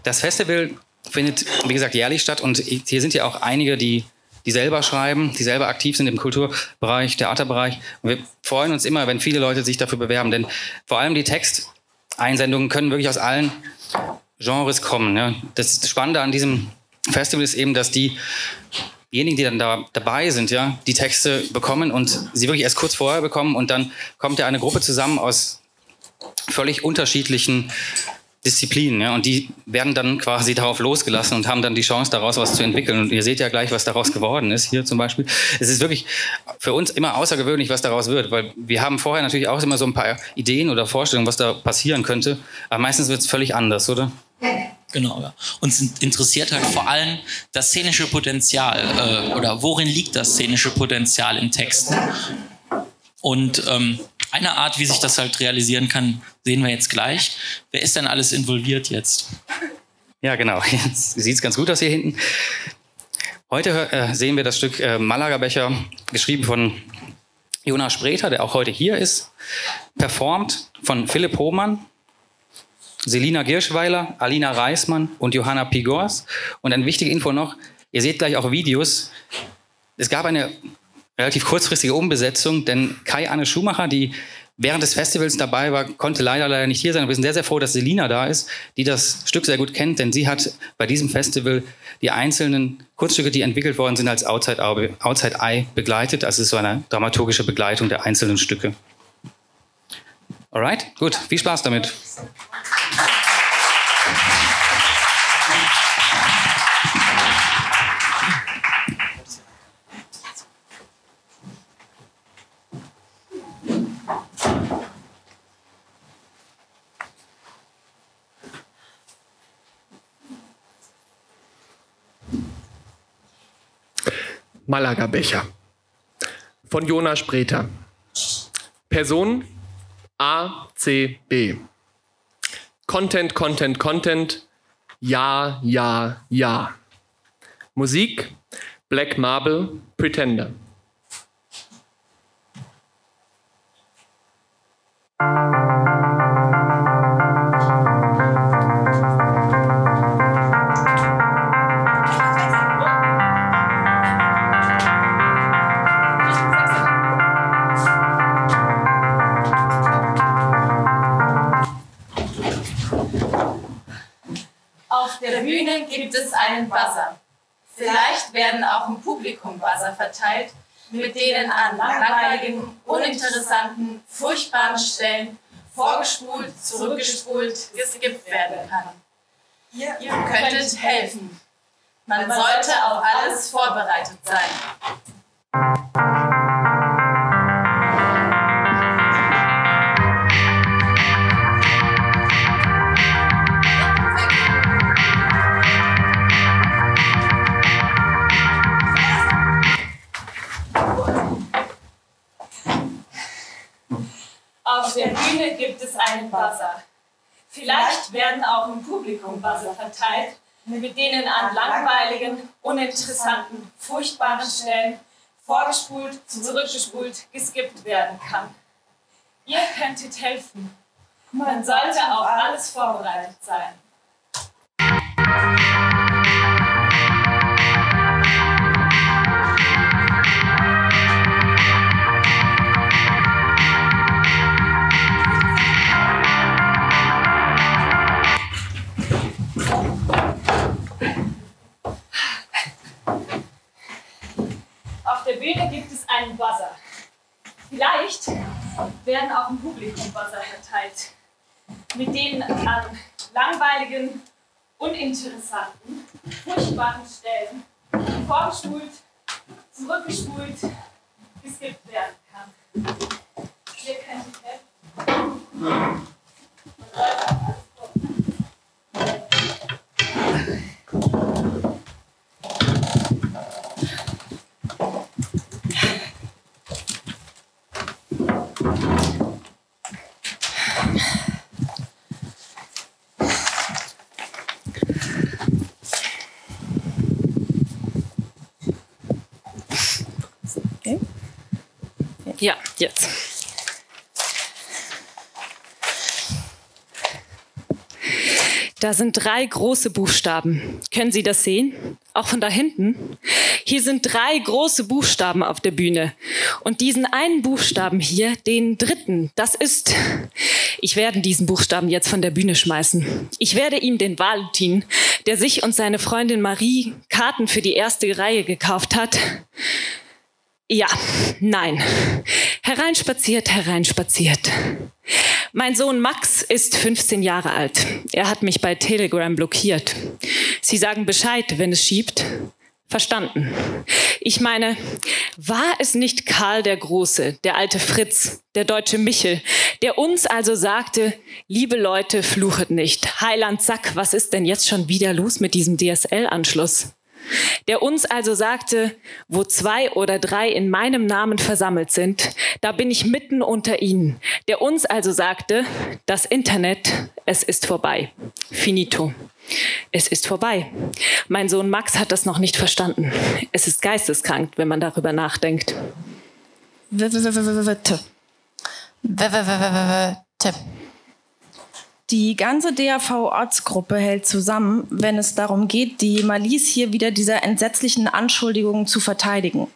Das Festival findet, wie gesagt, jährlich statt und hier sind ja auch einige, die, die selber schreiben, die selber aktiv sind im Kulturbereich, Theaterbereich. Und wir freuen uns immer, wenn viele Leute sich dafür bewerben, denn vor allem die Texteinsendungen können wirklich aus allen Genres kommen. Ja. Das Spannende an diesem Festival ist eben, dass die diejenigen, die dann da dabei sind, ja, die Texte bekommen und sie wirklich erst kurz vorher bekommen und dann kommt ja eine Gruppe zusammen aus völlig unterschiedlichen Disziplinen, ja, und die werden dann quasi darauf losgelassen und haben dann die Chance, daraus was zu entwickeln. Und ihr seht ja gleich, was daraus geworden ist, hier zum Beispiel. Es ist wirklich für uns immer außergewöhnlich, was daraus wird, weil wir haben vorher natürlich auch immer so ein paar Ideen oder Vorstellungen, was da passieren könnte, aber meistens wird es völlig anders, oder? Genau, ja. Uns interessiert halt vor allem das szenische Potenzial äh, oder worin liegt das szenische Potenzial in Texten. Und ähm, eine Art, wie sich das halt realisieren kann, sehen wir jetzt gleich. Wer ist denn alles involviert jetzt? Ja, genau. Jetzt sieht es ganz gut aus hier hinten. Heute äh, sehen wir das Stück äh, Malaga-Becher, geschrieben von Jonas Spreter, der auch heute hier ist, performt von Philipp Hohmann, Selina Girschweiler, Alina Reismann und Johanna Pigors. Und eine wichtige Info noch, ihr seht gleich auch Videos. Es gab eine relativ kurzfristige Umbesetzung, denn Kai-Anne Schumacher, die während des Festivals dabei war, konnte leider leider nicht hier sein. Wir sind sehr, sehr froh, dass Selina da ist, die das Stück sehr gut kennt, denn sie hat bei diesem Festival die einzelnen Kurzstücke, die entwickelt worden sind, als Outside Outside Eye begleitet. Also es ist so eine dramaturgische Begleitung der einzelnen Stücke. Alright, gut, viel Spaß damit. Malaga-Becher. Von Jonas Spreter. Person A, C, B. Content, Content, Content. Ja, ja, ja. Musik Black Marble Pretender. Einen Buzzer. Vielleicht werden auch im Publikum Buzzer verteilt, mit denen an langweiligen, uninteressanten, furchtbaren Stellen vorgespult, zurückgespult, geskippt werden kann. Ihr könntet helfen. Man sollte auf alles vorbereitet sein. Bühne gibt es einen Buzzer. Vielleicht werden auch im Publikum Buzzer verteilt, mit denen an langweiligen, uninteressanten, furchtbaren Stellen vorgespult, zurückgespult, geskippt werden kann. Ihr könntet helfen. Man sollte auf alles vorbereitet sein. Einen Buzzer. Vielleicht werden auch im Publikum Buzzer verteilt, mit denen an langweiligen, uninteressanten, furchtbaren Stellen vorgespult, zurückgespult, geskippt werden kann. Ihr könnt die helfen. Ja, jetzt. Da sind drei große Buchstaben. Können Sie das sehen? Auch von da hinten? Hier sind drei große Buchstaben auf der Bühne. Und diesen einen Buchstaben hier, den dritten, das ist, ich werde diesen Buchstaben jetzt von der Bühne schmeißen. Ich werde ihm den Valentin, der sich und seine Freundin Marie Karten für die erste Reihe gekauft hat, ja, nein. Hereinspaziert, hereinspaziert. Mein Sohn Max ist 15 Jahre alt. Er hat mich bei Telegram blockiert. Sie sagen Bescheid, wenn es schiebt. Verstanden. Ich meine, war es nicht Karl der Große, der alte Fritz, der deutsche Michel, der uns also sagte, liebe Leute, fluchet nicht. Heiland Sack, was ist denn jetzt schon wieder los mit diesem DSL-Anschluss? Der uns also sagte, wo zwei oder drei in meinem Namen versammelt sind, da bin ich mitten unter ihnen, der uns also sagte, das Internet, es ist vorbei. Finito. Es ist vorbei. Mein Sohn Max hat das noch nicht verstanden. Es ist geisteskrank, wenn man darüber nachdenkt. Die ganze DAV-Ortsgruppe hält zusammen, wenn es darum geht, die Malice hier wieder dieser entsetzlichen Anschuldigungen zu verteidigen.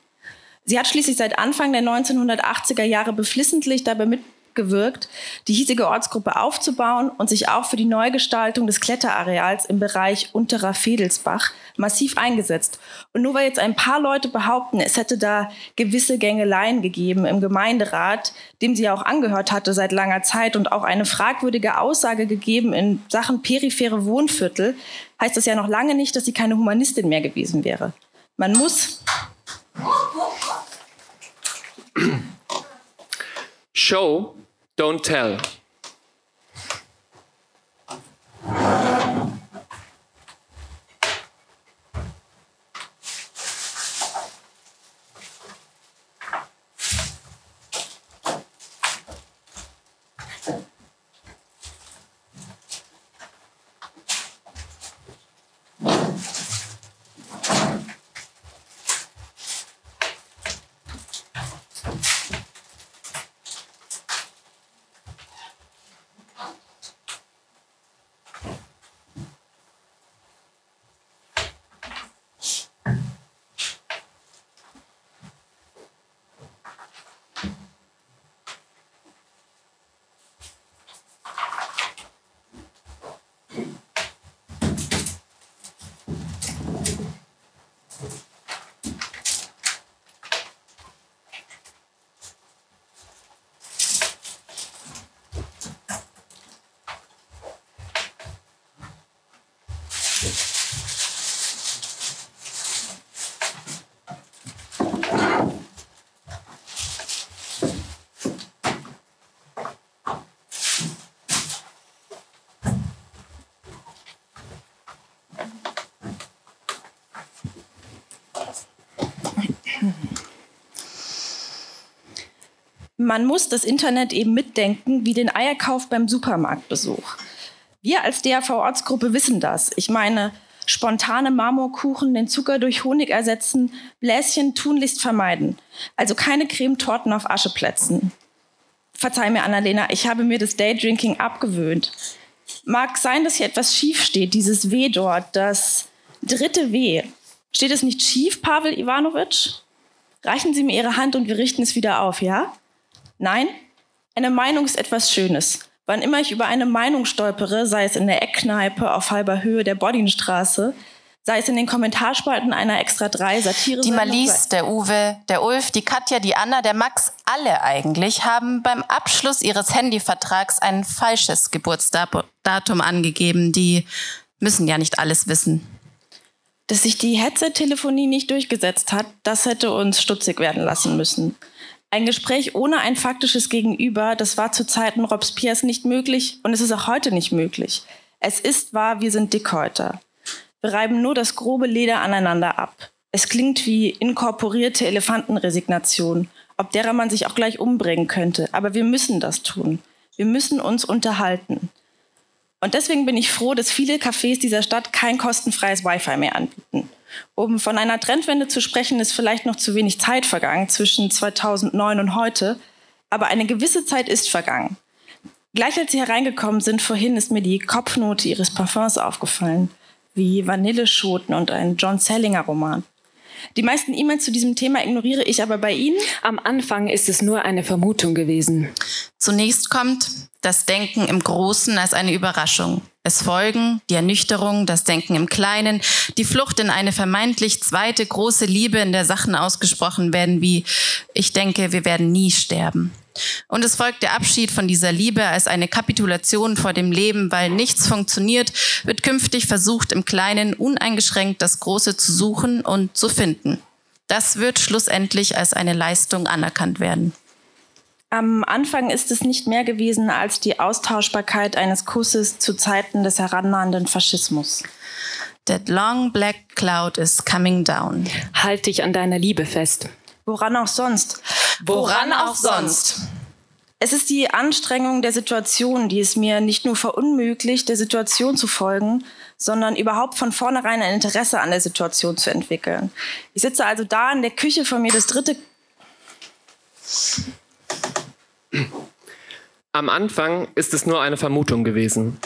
Sie hat schließlich seit Anfang der 1980er Jahre beflissentlich dabei mitgewirkt, die hiesige Ortsgruppe aufzubauen und sich auch für die Neugestaltung des Kletterareals im Bereich Unterer Fedelsbach massiv eingesetzt. Und nur weil jetzt ein paar Leute behaupten, es hätte da gewisse Gängeleien gegeben im Gemeinderat, dem sie auch angehört hatte seit langer Zeit und auch eine fragwürdige Aussage gegeben in Sachen periphere Wohnviertel, heißt das ja noch lange nicht, dass sie keine Humanistin mehr gewesen wäre. Man muss Show, don't tell. Man muss das Internet eben mitdenken, wie den Eierkauf beim Supermarktbesuch. Wir als DAV-Ortsgruppe wissen das. Ich meine, spontane Marmorkuchen den Zucker durch Honig ersetzen, Bläschen tunlichst vermeiden. Also keine Cremetorten auf Ascheplätzen. Verzeih mir, Annalena, ich habe mir das Daydrinking abgewöhnt. Mag sein, dass hier etwas schief steht, dieses W dort, das dritte W. Steht es nicht schief, Pavel Ivanovich? Reichen Sie mir Ihre Hand und wir richten es wieder auf, ja? Nein, eine Meinung ist etwas Schönes. Wann immer ich über eine Meinung stolpere, sei es in der Eckkneipe auf halber Höhe der Bodinstraße, sei es in den Kommentarspalten einer Extra 3 Satire. Die Malice, der Uwe, der Ulf, die Katja, die Anna, der Max, alle eigentlich haben beim Abschluss ihres Handyvertrags ein falsches Geburtsdatum angegeben. Die müssen ja nicht alles wissen. Dass sich die Headset-Telefonie nicht durchgesetzt hat, das hätte uns stutzig werden lassen müssen. Ein Gespräch ohne ein faktisches Gegenüber, das war zu Zeiten Robespierres nicht möglich und es ist auch heute nicht möglich. Es ist wahr, wir sind Dickhäuter. Wir reiben nur das grobe Leder aneinander ab. Es klingt wie inkorporierte Elefantenresignation, ob derer man sich auch gleich umbringen könnte. Aber wir müssen das tun. Wir müssen uns unterhalten. Und deswegen bin ich froh, dass viele Cafés dieser Stadt kein kostenfreies Wi-Fi mehr anbieten. Um von einer Trendwende zu sprechen, ist vielleicht noch zu wenig Zeit vergangen zwischen 2009 und heute. Aber eine gewisse Zeit ist vergangen. Gleich als Sie hereingekommen sind vorhin, ist mir die Kopfnote Ihres Parfums aufgefallen wie Vanilleschoten und ein John Sellinger Roman. Die meisten E-Mails zu diesem Thema ignoriere ich aber bei Ihnen. Am Anfang ist es nur eine Vermutung gewesen. Zunächst kommt das Denken im Großen als eine Überraschung. Es folgen die Ernüchterung, das Denken im Kleinen, die Flucht in eine vermeintlich zweite große Liebe, in der Sachen ausgesprochen werden wie ich denke, wir werden nie sterben. Und es folgt der Abschied von dieser Liebe als eine Kapitulation vor dem Leben, weil nichts funktioniert, wird künftig versucht, im Kleinen uneingeschränkt das Große zu suchen und zu finden. Das wird schlussendlich als eine Leistung anerkannt werden. Am Anfang ist es nicht mehr gewesen als die Austauschbarkeit eines Kusses zu Zeiten des herannahenden Faschismus. That long black cloud is coming down. Halt dich an deiner Liebe fest. Woran auch sonst? Woran auch sonst? Es ist die Anstrengung der Situation, die es mir nicht nur verunmöglicht, der Situation zu folgen, sondern überhaupt von vornherein ein Interesse an der Situation zu entwickeln. Ich sitze also da in der Küche vor mir das dritte. Am Anfang ist es nur eine Vermutung gewesen.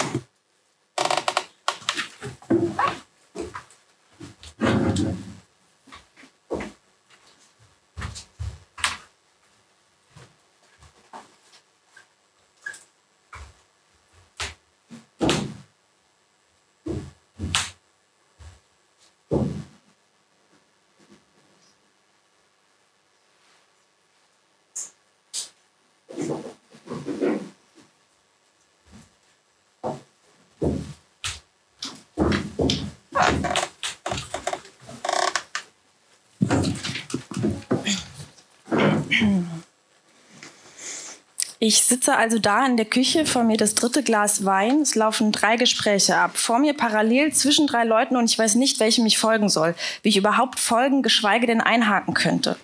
Ich sitze also da in der Küche, vor mir das dritte Glas Wein. Es laufen drei Gespräche ab. Vor mir parallel zwischen drei Leuten und ich weiß nicht, welchem ich folgen soll. Wie ich überhaupt folgen, geschweige denn einhaken könnte.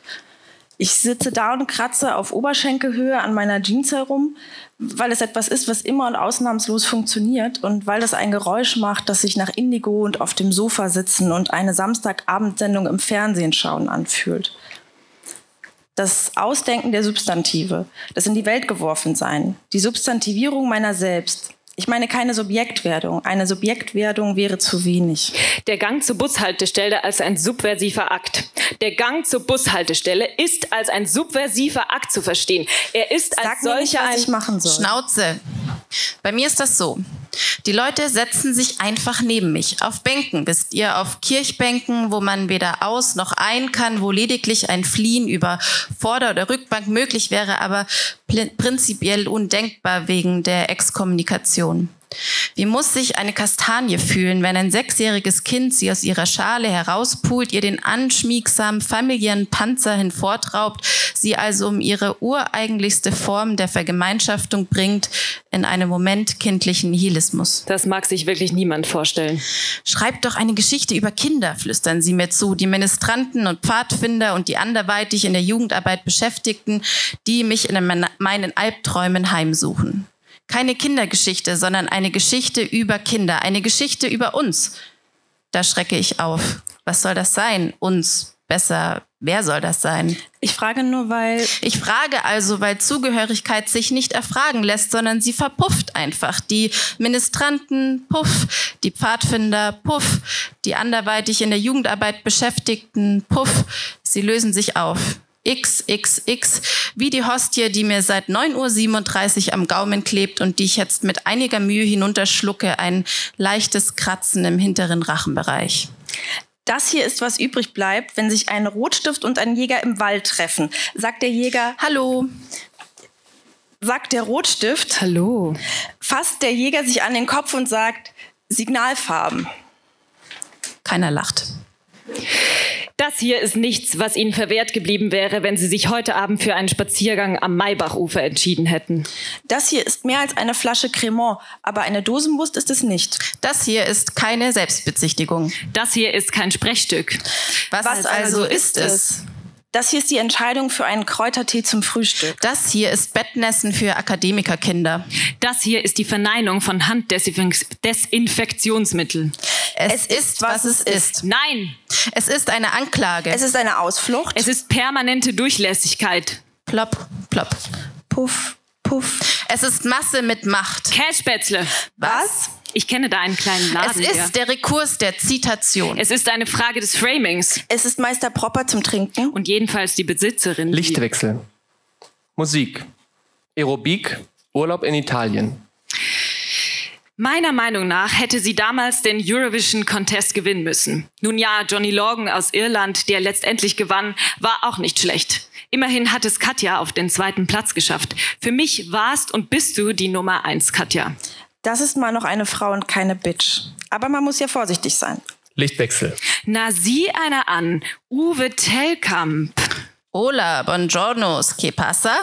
Ich sitze da und kratze auf Oberschenkelhöhe an meiner Jeans herum, weil es etwas ist, was immer und ausnahmslos funktioniert und weil das ein Geräusch macht, das sich nach Indigo und auf dem Sofa sitzen und eine Samstagabendsendung im Fernsehen schauen anfühlt das Ausdenken der Substantive, das in die Welt geworfen sein, die Substantivierung meiner selbst. Ich meine keine Subjektwerdung. Eine Subjektwerdung wäre zu wenig. Der Gang zur Bushaltestelle als ein subversiver Akt. Der Gang zur Bushaltestelle ist als ein subversiver Akt zu verstehen. Er ist Sag als solcher nicht, was ein ich machen soll. Schnauze. Bei mir ist das so. Die Leute setzen sich einfach neben mich. Auf Bänken, wisst ihr, auf Kirchbänken, wo man weder aus noch ein kann, wo lediglich ein Fliehen über Vorder- oder Rückbank möglich wäre, aber prinzipiell undenkbar wegen der Exkommunikation. Wie muss sich eine Kastanie fühlen, wenn ein sechsjähriges Kind sie aus ihrer Schale herauspult, ihr den anschmiegsamen familiären Panzer hinvortraubt, sie also um ihre ureigentlichste Form der Vergemeinschaftung bringt, in einem Moment kindlichen Nihilismus? Das mag sich wirklich niemand vorstellen. Schreibt doch eine Geschichte über Kinder, flüstern sie mir zu, die Ministranten und Pfadfinder und die anderweitig in der Jugendarbeit Beschäftigten, die mich in meinen Albträumen heimsuchen. Keine Kindergeschichte, sondern eine Geschichte über Kinder, eine Geschichte über uns. Da schrecke ich auf. Was soll das sein? Uns. Besser, wer soll das sein? Ich frage nur, weil. Ich frage also, weil Zugehörigkeit sich nicht erfragen lässt, sondern sie verpufft einfach. Die Ministranten, puff, die Pfadfinder, puff, die anderweitig in der Jugendarbeit Beschäftigten, puff, sie lösen sich auf. XXX, wie die Hostie, die mir seit 9.37 Uhr am Gaumen klebt und die ich jetzt mit einiger Mühe hinunterschlucke, ein leichtes Kratzen im hinteren Rachenbereich. Das hier ist, was übrig bleibt, wenn sich ein Rotstift und ein Jäger im Wald treffen. Sagt der Jäger, Hallo. sagt der Rotstift, Hallo. fasst der Jäger sich an den Kopf und sagt, Signalfarben. Keiner lacht. Das hier ist nichts, was Ihnen verwehrt geblieben wäre, wenn Sie sich heute Abend für einen Spaziergang am Maybachufer entschieden hätten. Das hier ist mehr als eine Flasche Cremant, aber eine Dosenwurst ist es nicht. Das hier ist keine Selbstbezichtigung. Das hier ist kein Sprechstück. Was, Was also also ist es? Das hier ist die Entscheidung für einen Kräutertee zum Frühstück. Das hier ist Bettnässen für Akademikerkinder. Das hier ist die Verneinung von Handdesinfektionsmitteln. Es, ist, was es ist. Nein, Es ist eine Anklage. Es ist eine Ausflucht. es ist permanente Durchlässigkeit. plopp, plopp. puff, puff. Es ist Masse mit Macht. Kässpätzle. Was? Ich kenne da einen kleinen Es Laden. ist der- der Rekurs der Zitation. es ist eine Frage des Framings. Es ist Meister Propper zum Trinken. Und jedenfalls die Besitzerin. Lichtwechsel. Musik. Aerobik. Urlaub in Italien. Meiner Meinung nach hätte sie damals den Eurovision Contest gewinnen müssen. Nun ja, Johnny Logan aus Irland, der letztendlich gewann, war auch nicht schlecht. Immerhin hat es Katja auf den zweiten Platz geschafft. Für mich warst und bist du die Nummer eins, Katja. Das ist mal noch eine Frau und keine Bitch. Aber man muss ja vorsichtig sein. Lichtwechsel. Na, sieh einer an. Uwe Tellkamp. Hola, buongiorno, che passa?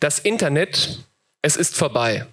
Das Internet. Es ist vorbei.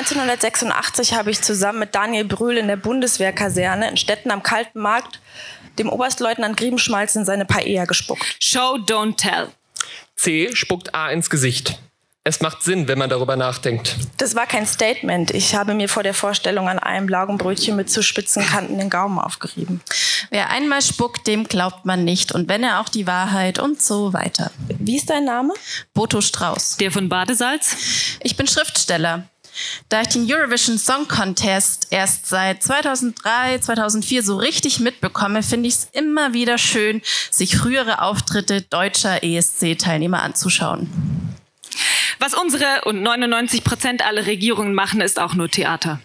...1986 habe ich zusammen mit Daniel Brühl in der Bundeswehrkaserne in Stetten am Kalten Markt dem Oberstleutnant Griebenschmalz in seine Paella gespuckt. Show, don't tell. C spuckt A ins Gesicht. Es macht Sinn, wenn man darüber nachdenkt. Das war kein Statement. Ich habe mir vor der Vorstellung an einem Laugenbrötchen mit zu spitzen Kanten den Gaumen aufgerieben. Wer einmal spuckt, dem glaubt man nicht. Und wenn er auch die Wahrheit und so weiter. Wie ist dein Name? Boto Strauß. Der von Badesalz? Ich bin Schriftsteller. Da ich den Eurovision Song Contest erst seit 2003, 2004 so richtig mitbekomme, finde ich es immer wieder schön, sich frühere Auftritte deutscher ESC-Teilnehmer anzuschauen. Was unsere und 99 Prozent aller Regierungen machen, ist auch nur Theater.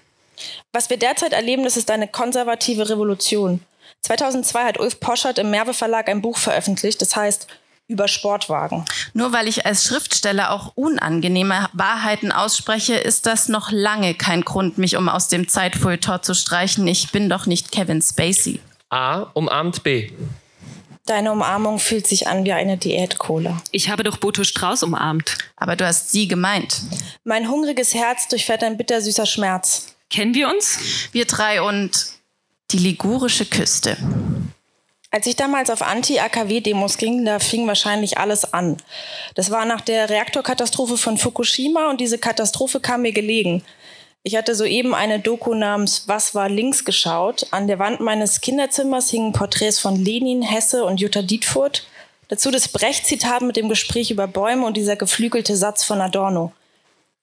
Was wir derzeit erleben, das ist eine konservative Revolution. 2002 hat Ulf Poschert im Merve Verlag ein Buch veröffentlicht, das heißt über Sportwagen. Nur weil ich als Schriftsteller auch unangenehme Wahrheiten ausspreche, ist das noch lange kein Grund, mich um aus dem Zeitfeuilleton zu streichen. Ich bin doch nicht Kevin Spacey. A umarmt B. Deine Umarmung fühlt sich an wie eine Diät-Cola. Ich habe doch Boto Strauß umarmt. Aber du hast sie gemeint. Mein hungriges Herz durchfährt ein bittersüßer Schmerz. Kennen wir uns? Wir drei und die ligurische Küste. Als ich damals auf Anti-AKW-Demos ging, da fing wahrscheinlich alles an. Das war nach der Reaktorkatastrophe von Fukushima und diese Katastrophe kam mir gelegen. Ich hatte soeben eine Doku namens Was war links geschaut. An der Wand meines Kinderzimmers hingen Porträts von Lenin, Hesse und Jutta Dietfurt. Dazu das Brecht-Zitat mit dem Gespräch über Bäume und dieser geflügelte Satz von Adorno.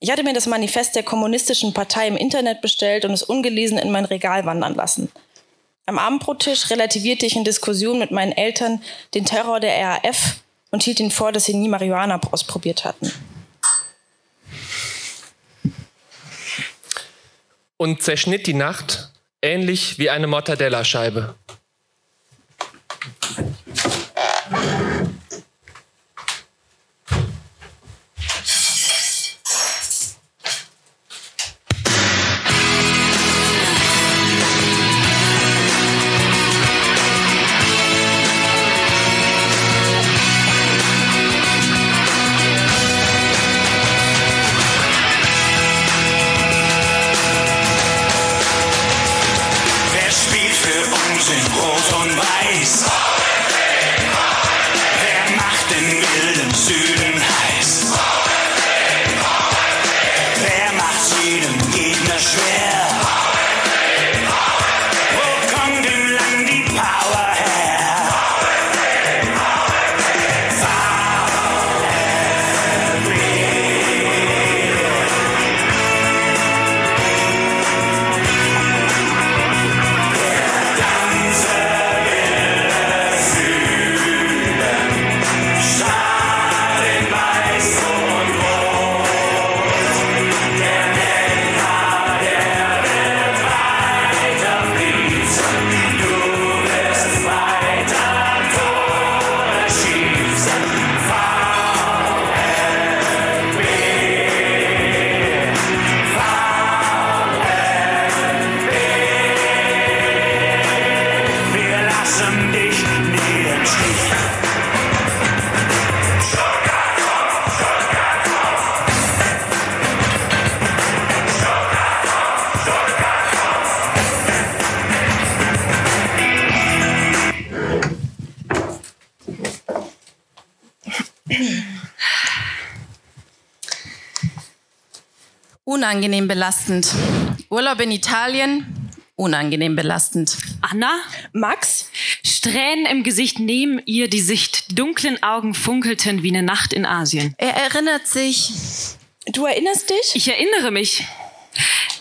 Ich hatte mir das Manifest der Kommunistischen Partei im Internet bestellt und es ungelesen in mein Regal wandern lassen. Am Abendbrottisch relativierte ich in Diskussion mit meinen Eltern den Terror der RAF und hielt ihnen vor, dass sie nie Marihuana ausprobiert hatten. Und zerschnitt die Nacht ähnlich wie eine Mortadellascheibe. Unangenehm belastend. Urlaub in Italien, unangenehm belastend. Anna? Max? Strähnen im Gesicht neben ihr die Sicht. Die dunklen Augen funkelten wie eine Nacht in Asien. Er erinnert sich. Du erinnerst dich? Ich erinnere mich.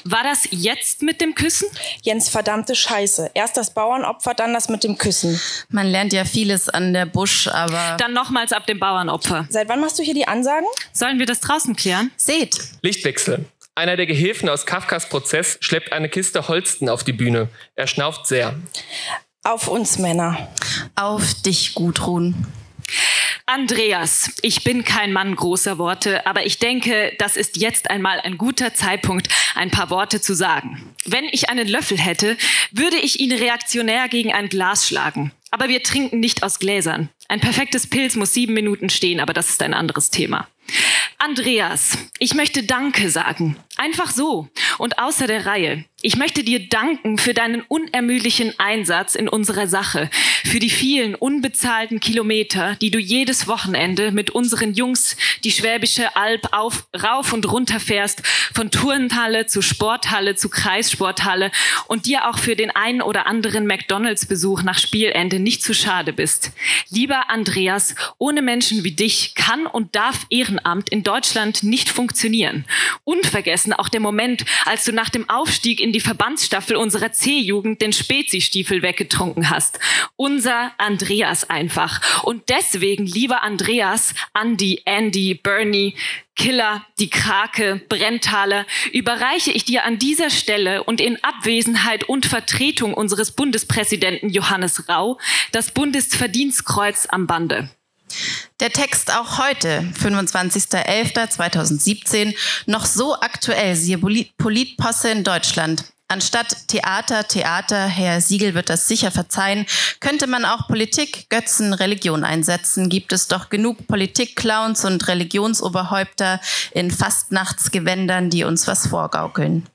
War das jetzt mit dem Küssen? Jens, verdammte Scheiße. Erst das Bauernopfer, dann das mit dem Küssen. Man lernt ja vieles an der Busch, aber. Dann nochmals ab dem Bauernopfer. Seit wann machst du hier die Ansagen? Sollen wir das draußen klären? Seht. Lichtwechsel. Einer der Gehilfen aus Kafkas Prozess schleppt eine Kiste Holsten auf die Bühne. Er schnauft sehr. Auf uns Männer. Auf dich, Gudrun. Andreas, ich bin kein Mann großer Worte, aber ich denke, das ist jetzt einmal ein guter Zeitpunkt, ein paar Worte zu sagen. Wenn ich einen Löffel hätte, würde ich ihn reaktionär gegen ein Glas schlagen. Aber wir trinken nicht aus Gläsern. Ein perfektes Pilz muss sieben Minuten stehen, aber das ist ein anderes Thema. Andreas, ich möchte Danke sagen. Einfach so und außer der Reihe. Ich möchte dir danken für deinen unermüdlichen Einsatz in unserer Sache, für die vielen unbezahlten Kilometer, die du jedes Wochenende mit unseren Jungs die Schwäbische Alb auf, rauf und runter fährst, von Turnhalle zu Sporthalle zu Kreissporthalle und dir auch für den einen oder anderen McDonalds-Besuch nach Spielende nicht zu schade bist. Lieber Andreas, ohne Menschen wie dich kann und darf Ehrenamt in Deutschland nicht funktionieren. Unvergessen auch der Moment, als du nach dem Aufstieg in die Verbandsstaffel unserer C-Jugend den Spezi-Stiefel weggetrunken hast. Unser Andreas einfach. Und deswegen, lieber Andreas, Andy, Andy, Bernie, Killer, die Krake, Brenntaler, überreiche ich dir an dieser Stelle und in Abwesenheit und Vertretung unseres Bundespräsidenten Johannes Rau das Bundesverdienstkreuz am Bande. Der Text auch heute, 25.11.2017, noch so aktuell, siehe Polit- Politposse in Deutschland. Anstatt Theater, Theater, Herr Siegel wird das sicher verzeihen, könnte man auch Politik, Götzen, Religion einsetzen. Gibt es doch genug Politik-Clowns und Religionsoberhäupter in Fastnachtsgewändern, die uns was vorgaukeln.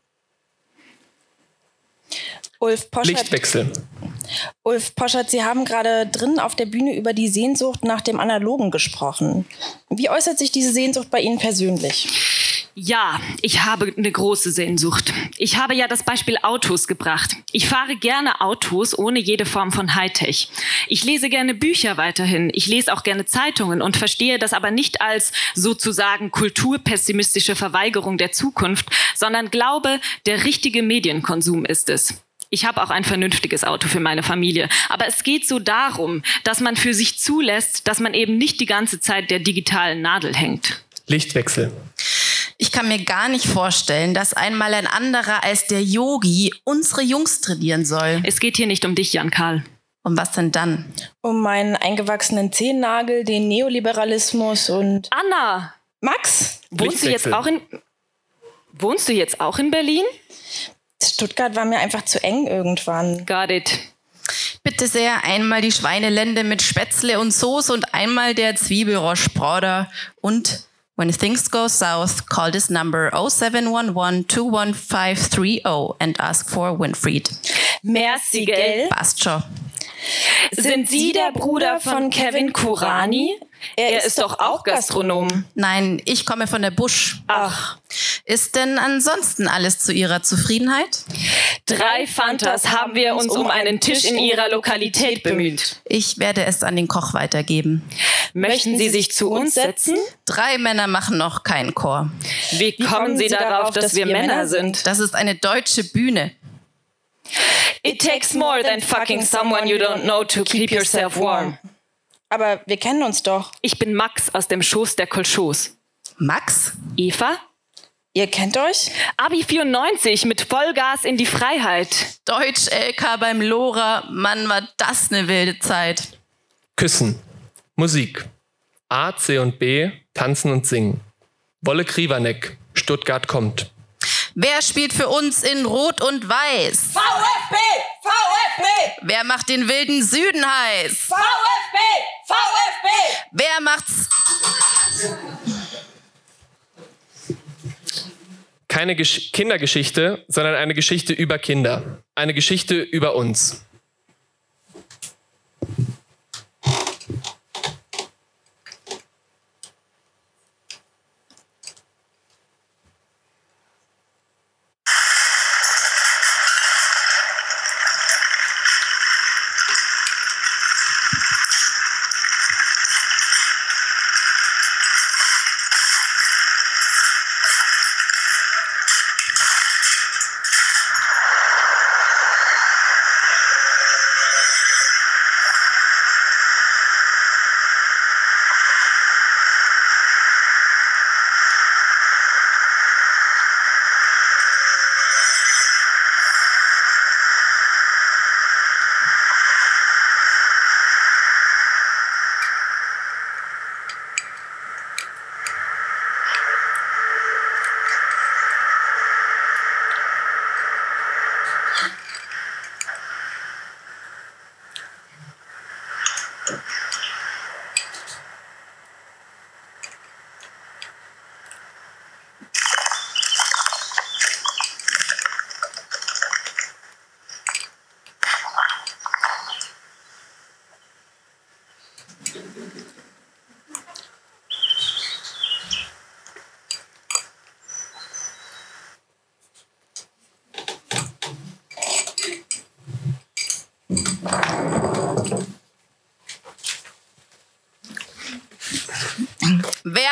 Ulf Poschert, Lichtwechsel. Ulf Poschert, Sie haben gerade drin auf der Bühne über die Sehnsucht nach dem Analogen gesprochen. Wie äußert sich diese Sehnsucht bei Ihnen persönlich? Ja, ich habe eine große Sehnsucht. Ich habe ja das Beispiel Autos gebracht. Ich fahre gerne Autos ohne jede Form von Hightech. Ich lese gerne Bücher weiterhin. Ich lese auch gerne Zeitungen und verstehe das aber nicht als sozusagen kulturpessimistische Verweigerung der Zukunft, sondern glaube, der richtige Medienkonsum ist es. Ich habe auch ein vernünftiges Auto für meine Familie. Aber es geht so darum, dass man für sich zulässt, dass man eben nicht die ganze Zeit der digitalen Nadel hängt. Lichtwechsel. Ich kann mir gar nicht vorstellen, dass einmal ein anderer als der Yogi unsere Jungs trainieren soll. Es geht hier nicht um dich, Jan Karl. Um was denn dann? Um meinen eingewachsenen Zehennagel, den Neoliberalismus und. Anna! Max? Wohnst du jetzt auch in. Wohnst du jetzt auch in Berlin? Stuttgart war mir einfach zu eng irgendwann. Got it. Bitte sehr, einmal die Schweinelende mit Spätzle und Soße und einmal der Zwiebelroschbroder und When things go south, call this number 0711 21530 and ask for Winfried. Merci, gell? Passt schon. Sind Sie der Bruder von Kevin Kurani? Er ist doch auch Gastronom. Nein, ich komme von der Busch. Ach. Ist denn ansonsten alles zu Ihrer Zufriedenheit? Drei Fantas haben wir uns um einen Tisch in Ihrer Lokalität bemüht. Ich werde es an den Koch weitergeben. Möchten Sie sich zu uns setzen? Drei Männer machen noch keinen Chor. Wie kommen Sie darauf, dass wir Männer sind? Das ist eine deutsche Bühne. It takes more than fucking someone you don't know to keep yourself warm. Aber wir kennen uns doch. Ich bin Max aus dem Schoß der Kolchos. Max? Eva? Ihr kennt euch? Abi 94 mit Vollgas in die Freiheit. Deutsch LK beim Lora. Mann, war das eine wilde Zeit. Küssen. Musik. A, C und B, tanzen und singen. Wolle Krivanek, Stuttgart kommt. Wer spielt für uns in Rot und Weiß? VfB! VfB! Wer macht den wilden Süden heiß? VfB! VfB! Wer macht's? Keine Gesch Kindergeschichte, sondern eine Geschichte über Kinder. Eine Geschichte über uns.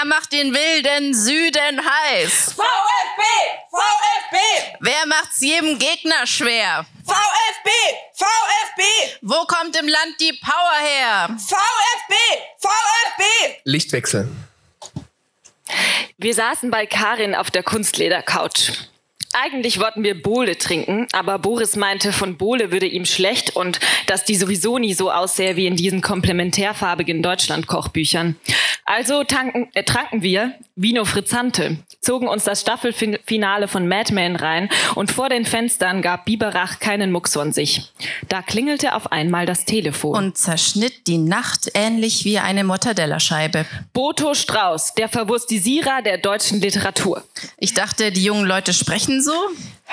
Wer macht den wilden Süden heiß? VfB! VfB! Wer macht's jedem Gegner schwer? VfB! VfB! Wo kommt im Land die Power her? VfB! VfB! Lichtwechsel. Wir saßen bei Karin auf der Kunstleder-Couch. Eigentlich wollten wir Bohle trinken, aber Boris meinte, von Bohle würde ihm schlecht und dass die sowieso nie so aussähe wie in diesen komplementärfarbigen Deutschland-Kochbüchern. Also tanken, äh, tranken wir Vino Frizzante, zogen uns das Staffelfinale von Mad Men rein und vor den Fenstern gab Biberach keinen Mucks von sich. Da klingelte auf einmal das Telefon. Und zerschnitt die Nacht ähnlich wie eine Mortadellascheibe. Boto Strauß, der Verwurstisierer der deutschen Literatur. Ich dachte, die jungen Leute sprechen so.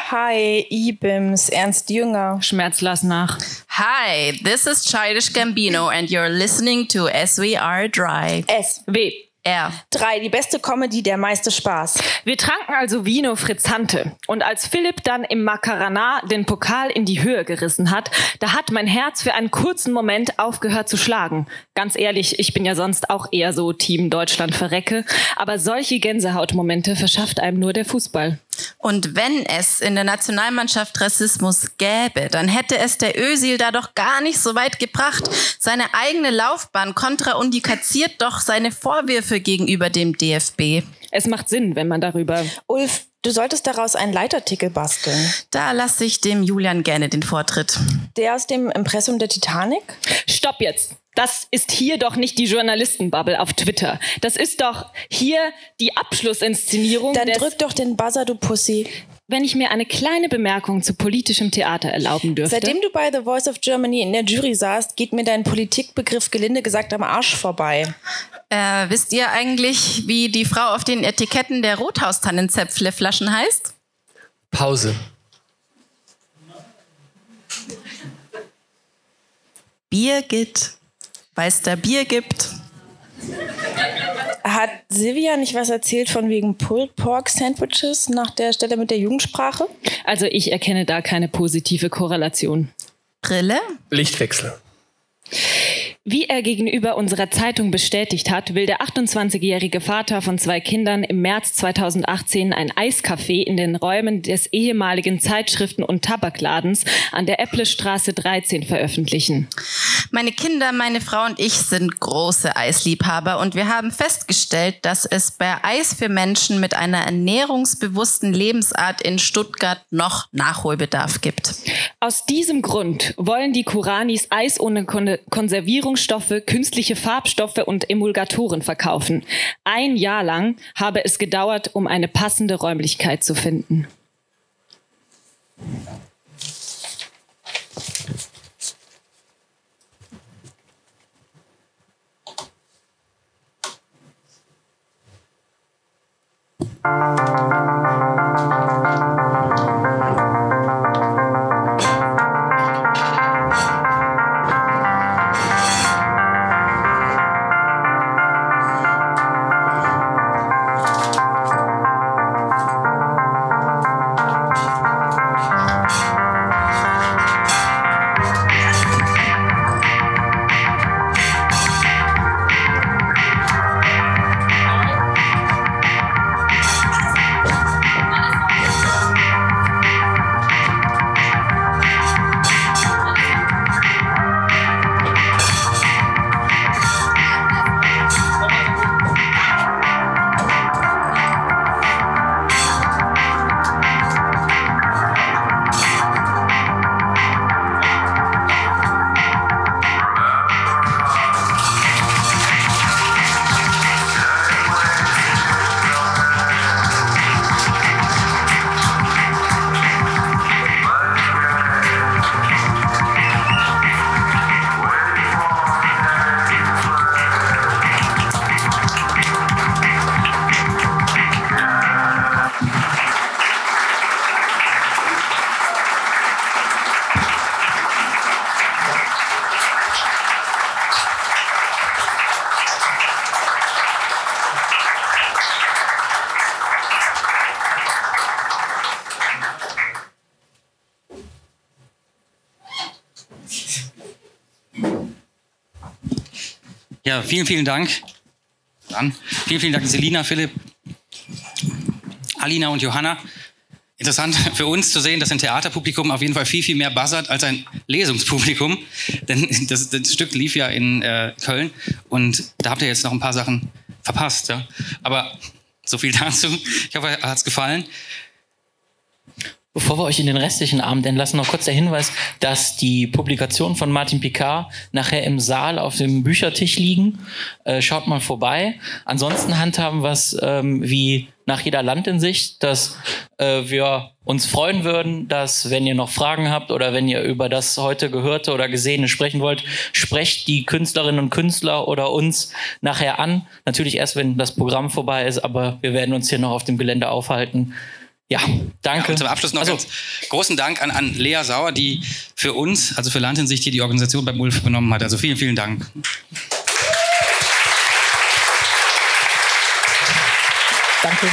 Hi, Ibims, Ernst Jünger. Schmerz lass nach. Hi, this is Childish Gambino and you're listening to SWR Dry. S. R. Drei, die beste Comedy, der meiste Spaß. Wir tranken also Vino Frizzante. Und als Philipp dann im Macarana den Pokal in die Höhe gerissen hat, da hat mein Herz für einen kurzen Moment aufgehört zu schlagen. Ganz ehrlich, ich bin ja sonst auch eher so Team Deutschland verrecke. Aber solche Gänsehautmomente verschafft einem nur der Fußball. Und wenn es in der Nationalmannschaft Rassismus gäbe, dann hätte es der Özil da doch gar nicht so weit gebracht. Seine eigene Laufbahn kontraindiziert doch seine Vorwürfe gegenüber dem DFB. Es macht Sinn, wenn man darüber. Ulf, du solltest daraus einen Leitartikel basteln. Da lasse ich dem Julian gerne den Vortritt. Der aus dem Impressum der Titanic? Stopp jetzt! Das ist hier doch nicht die Journalistenbubble auf Twitter. Das ist doch hier die Abschlussinszenierung. Dann des drück doch den Buzzer, du Pussy. wenn ich mir eine kleine Bemerkung zu politischem Theater erlauben dürfte. Seitdem du bei The Voice of Germany in der Jury saßt, geht mir dein Politikbegriff gelinde gesagt am Arsch vorbei. Äh, wisst ihr eigentlich, wie die Frau auf den Etiketten der Rothaustannenzäpfle-Flaschen heißt? Pause. Birgit. Weil es da Bier gibt. Hat Silvia nicht was erzählt von wegen Pulled Pork Sandwiches nach der Stelle mit der Jugendsprache? Also ich erkenne da keine positive Korrelation. Brille? Lichtwechsel. Wie er gegenüber unserer Zeitung bestätigt hat, will der 28-jährige Vater von zwei Kindern im März 2018 ein Eiscafé in den Räumen des ehemaligen Zeitschriften- und Tabakladens an der Epplestraße 13 veröffentlichen. Meine Kinder, meine Frau und ich sind große Eisliebhaber und wir haben festgestellt, dass es bei Eis für Menschen mit einer ernährungsbewussten Lebensart in Stuttgart noch Nachholbedarf gibt. Aus diesem Grund wollen die Kuranis Eis ohne Kon Konservierungsstoffe, künstliche Farbstoffe und Emulgatoren verkaufen. Ein Jahr lang habe es gedauert, um eine passende Räumlichkeit zu finden. Ja, vielen, vielen Dank. Dann. Vielen, vielen Dank, Selina, Philipp, Alina und Johanna. Interessant für uns zu sehen, dass ein Theaterpublikum auf jeden Fall viel, viel mehr buzzert als ein Lesungspublikum. Denn das, das Stück lief ja in äh, Köln und da habt ihr jetzt noch ein paar Sachen verpasst. Ja? Aber so viel dazu. Ich hoffe, hat es gefallen. Bevor wir euch in den restlichen Abend entlassen, noch kurz der Hinweis, dass die Publikationen von Martin Picard nachher im Saal auf dem Büchertisch liegen. Äh, schaut mal vorbei. Ansonsten handhaben wir es ähm, wie nach jeder Landinsicht, dass äh, wir uns freuen würden, dass wenn ihr noch Fragen habt oder wenn ihr über das heute Gehörte oder Gesehene sprechen wollt, sprecht die Künstlerinnen und Künstler oder uns nachher an. Natürlich erst, wenn das Programm vorbei ist, aber wir werden uns hier noch auf dem Gelände aufhalten. Ja, danke. Ja, zum Abschluss noch Also- großen Dank an, an Lea Sauer, die für uns, also für Landinsicht, hier die Organisation beim Ulf übernommen hat. Also vielen, vielen Dank. Danke.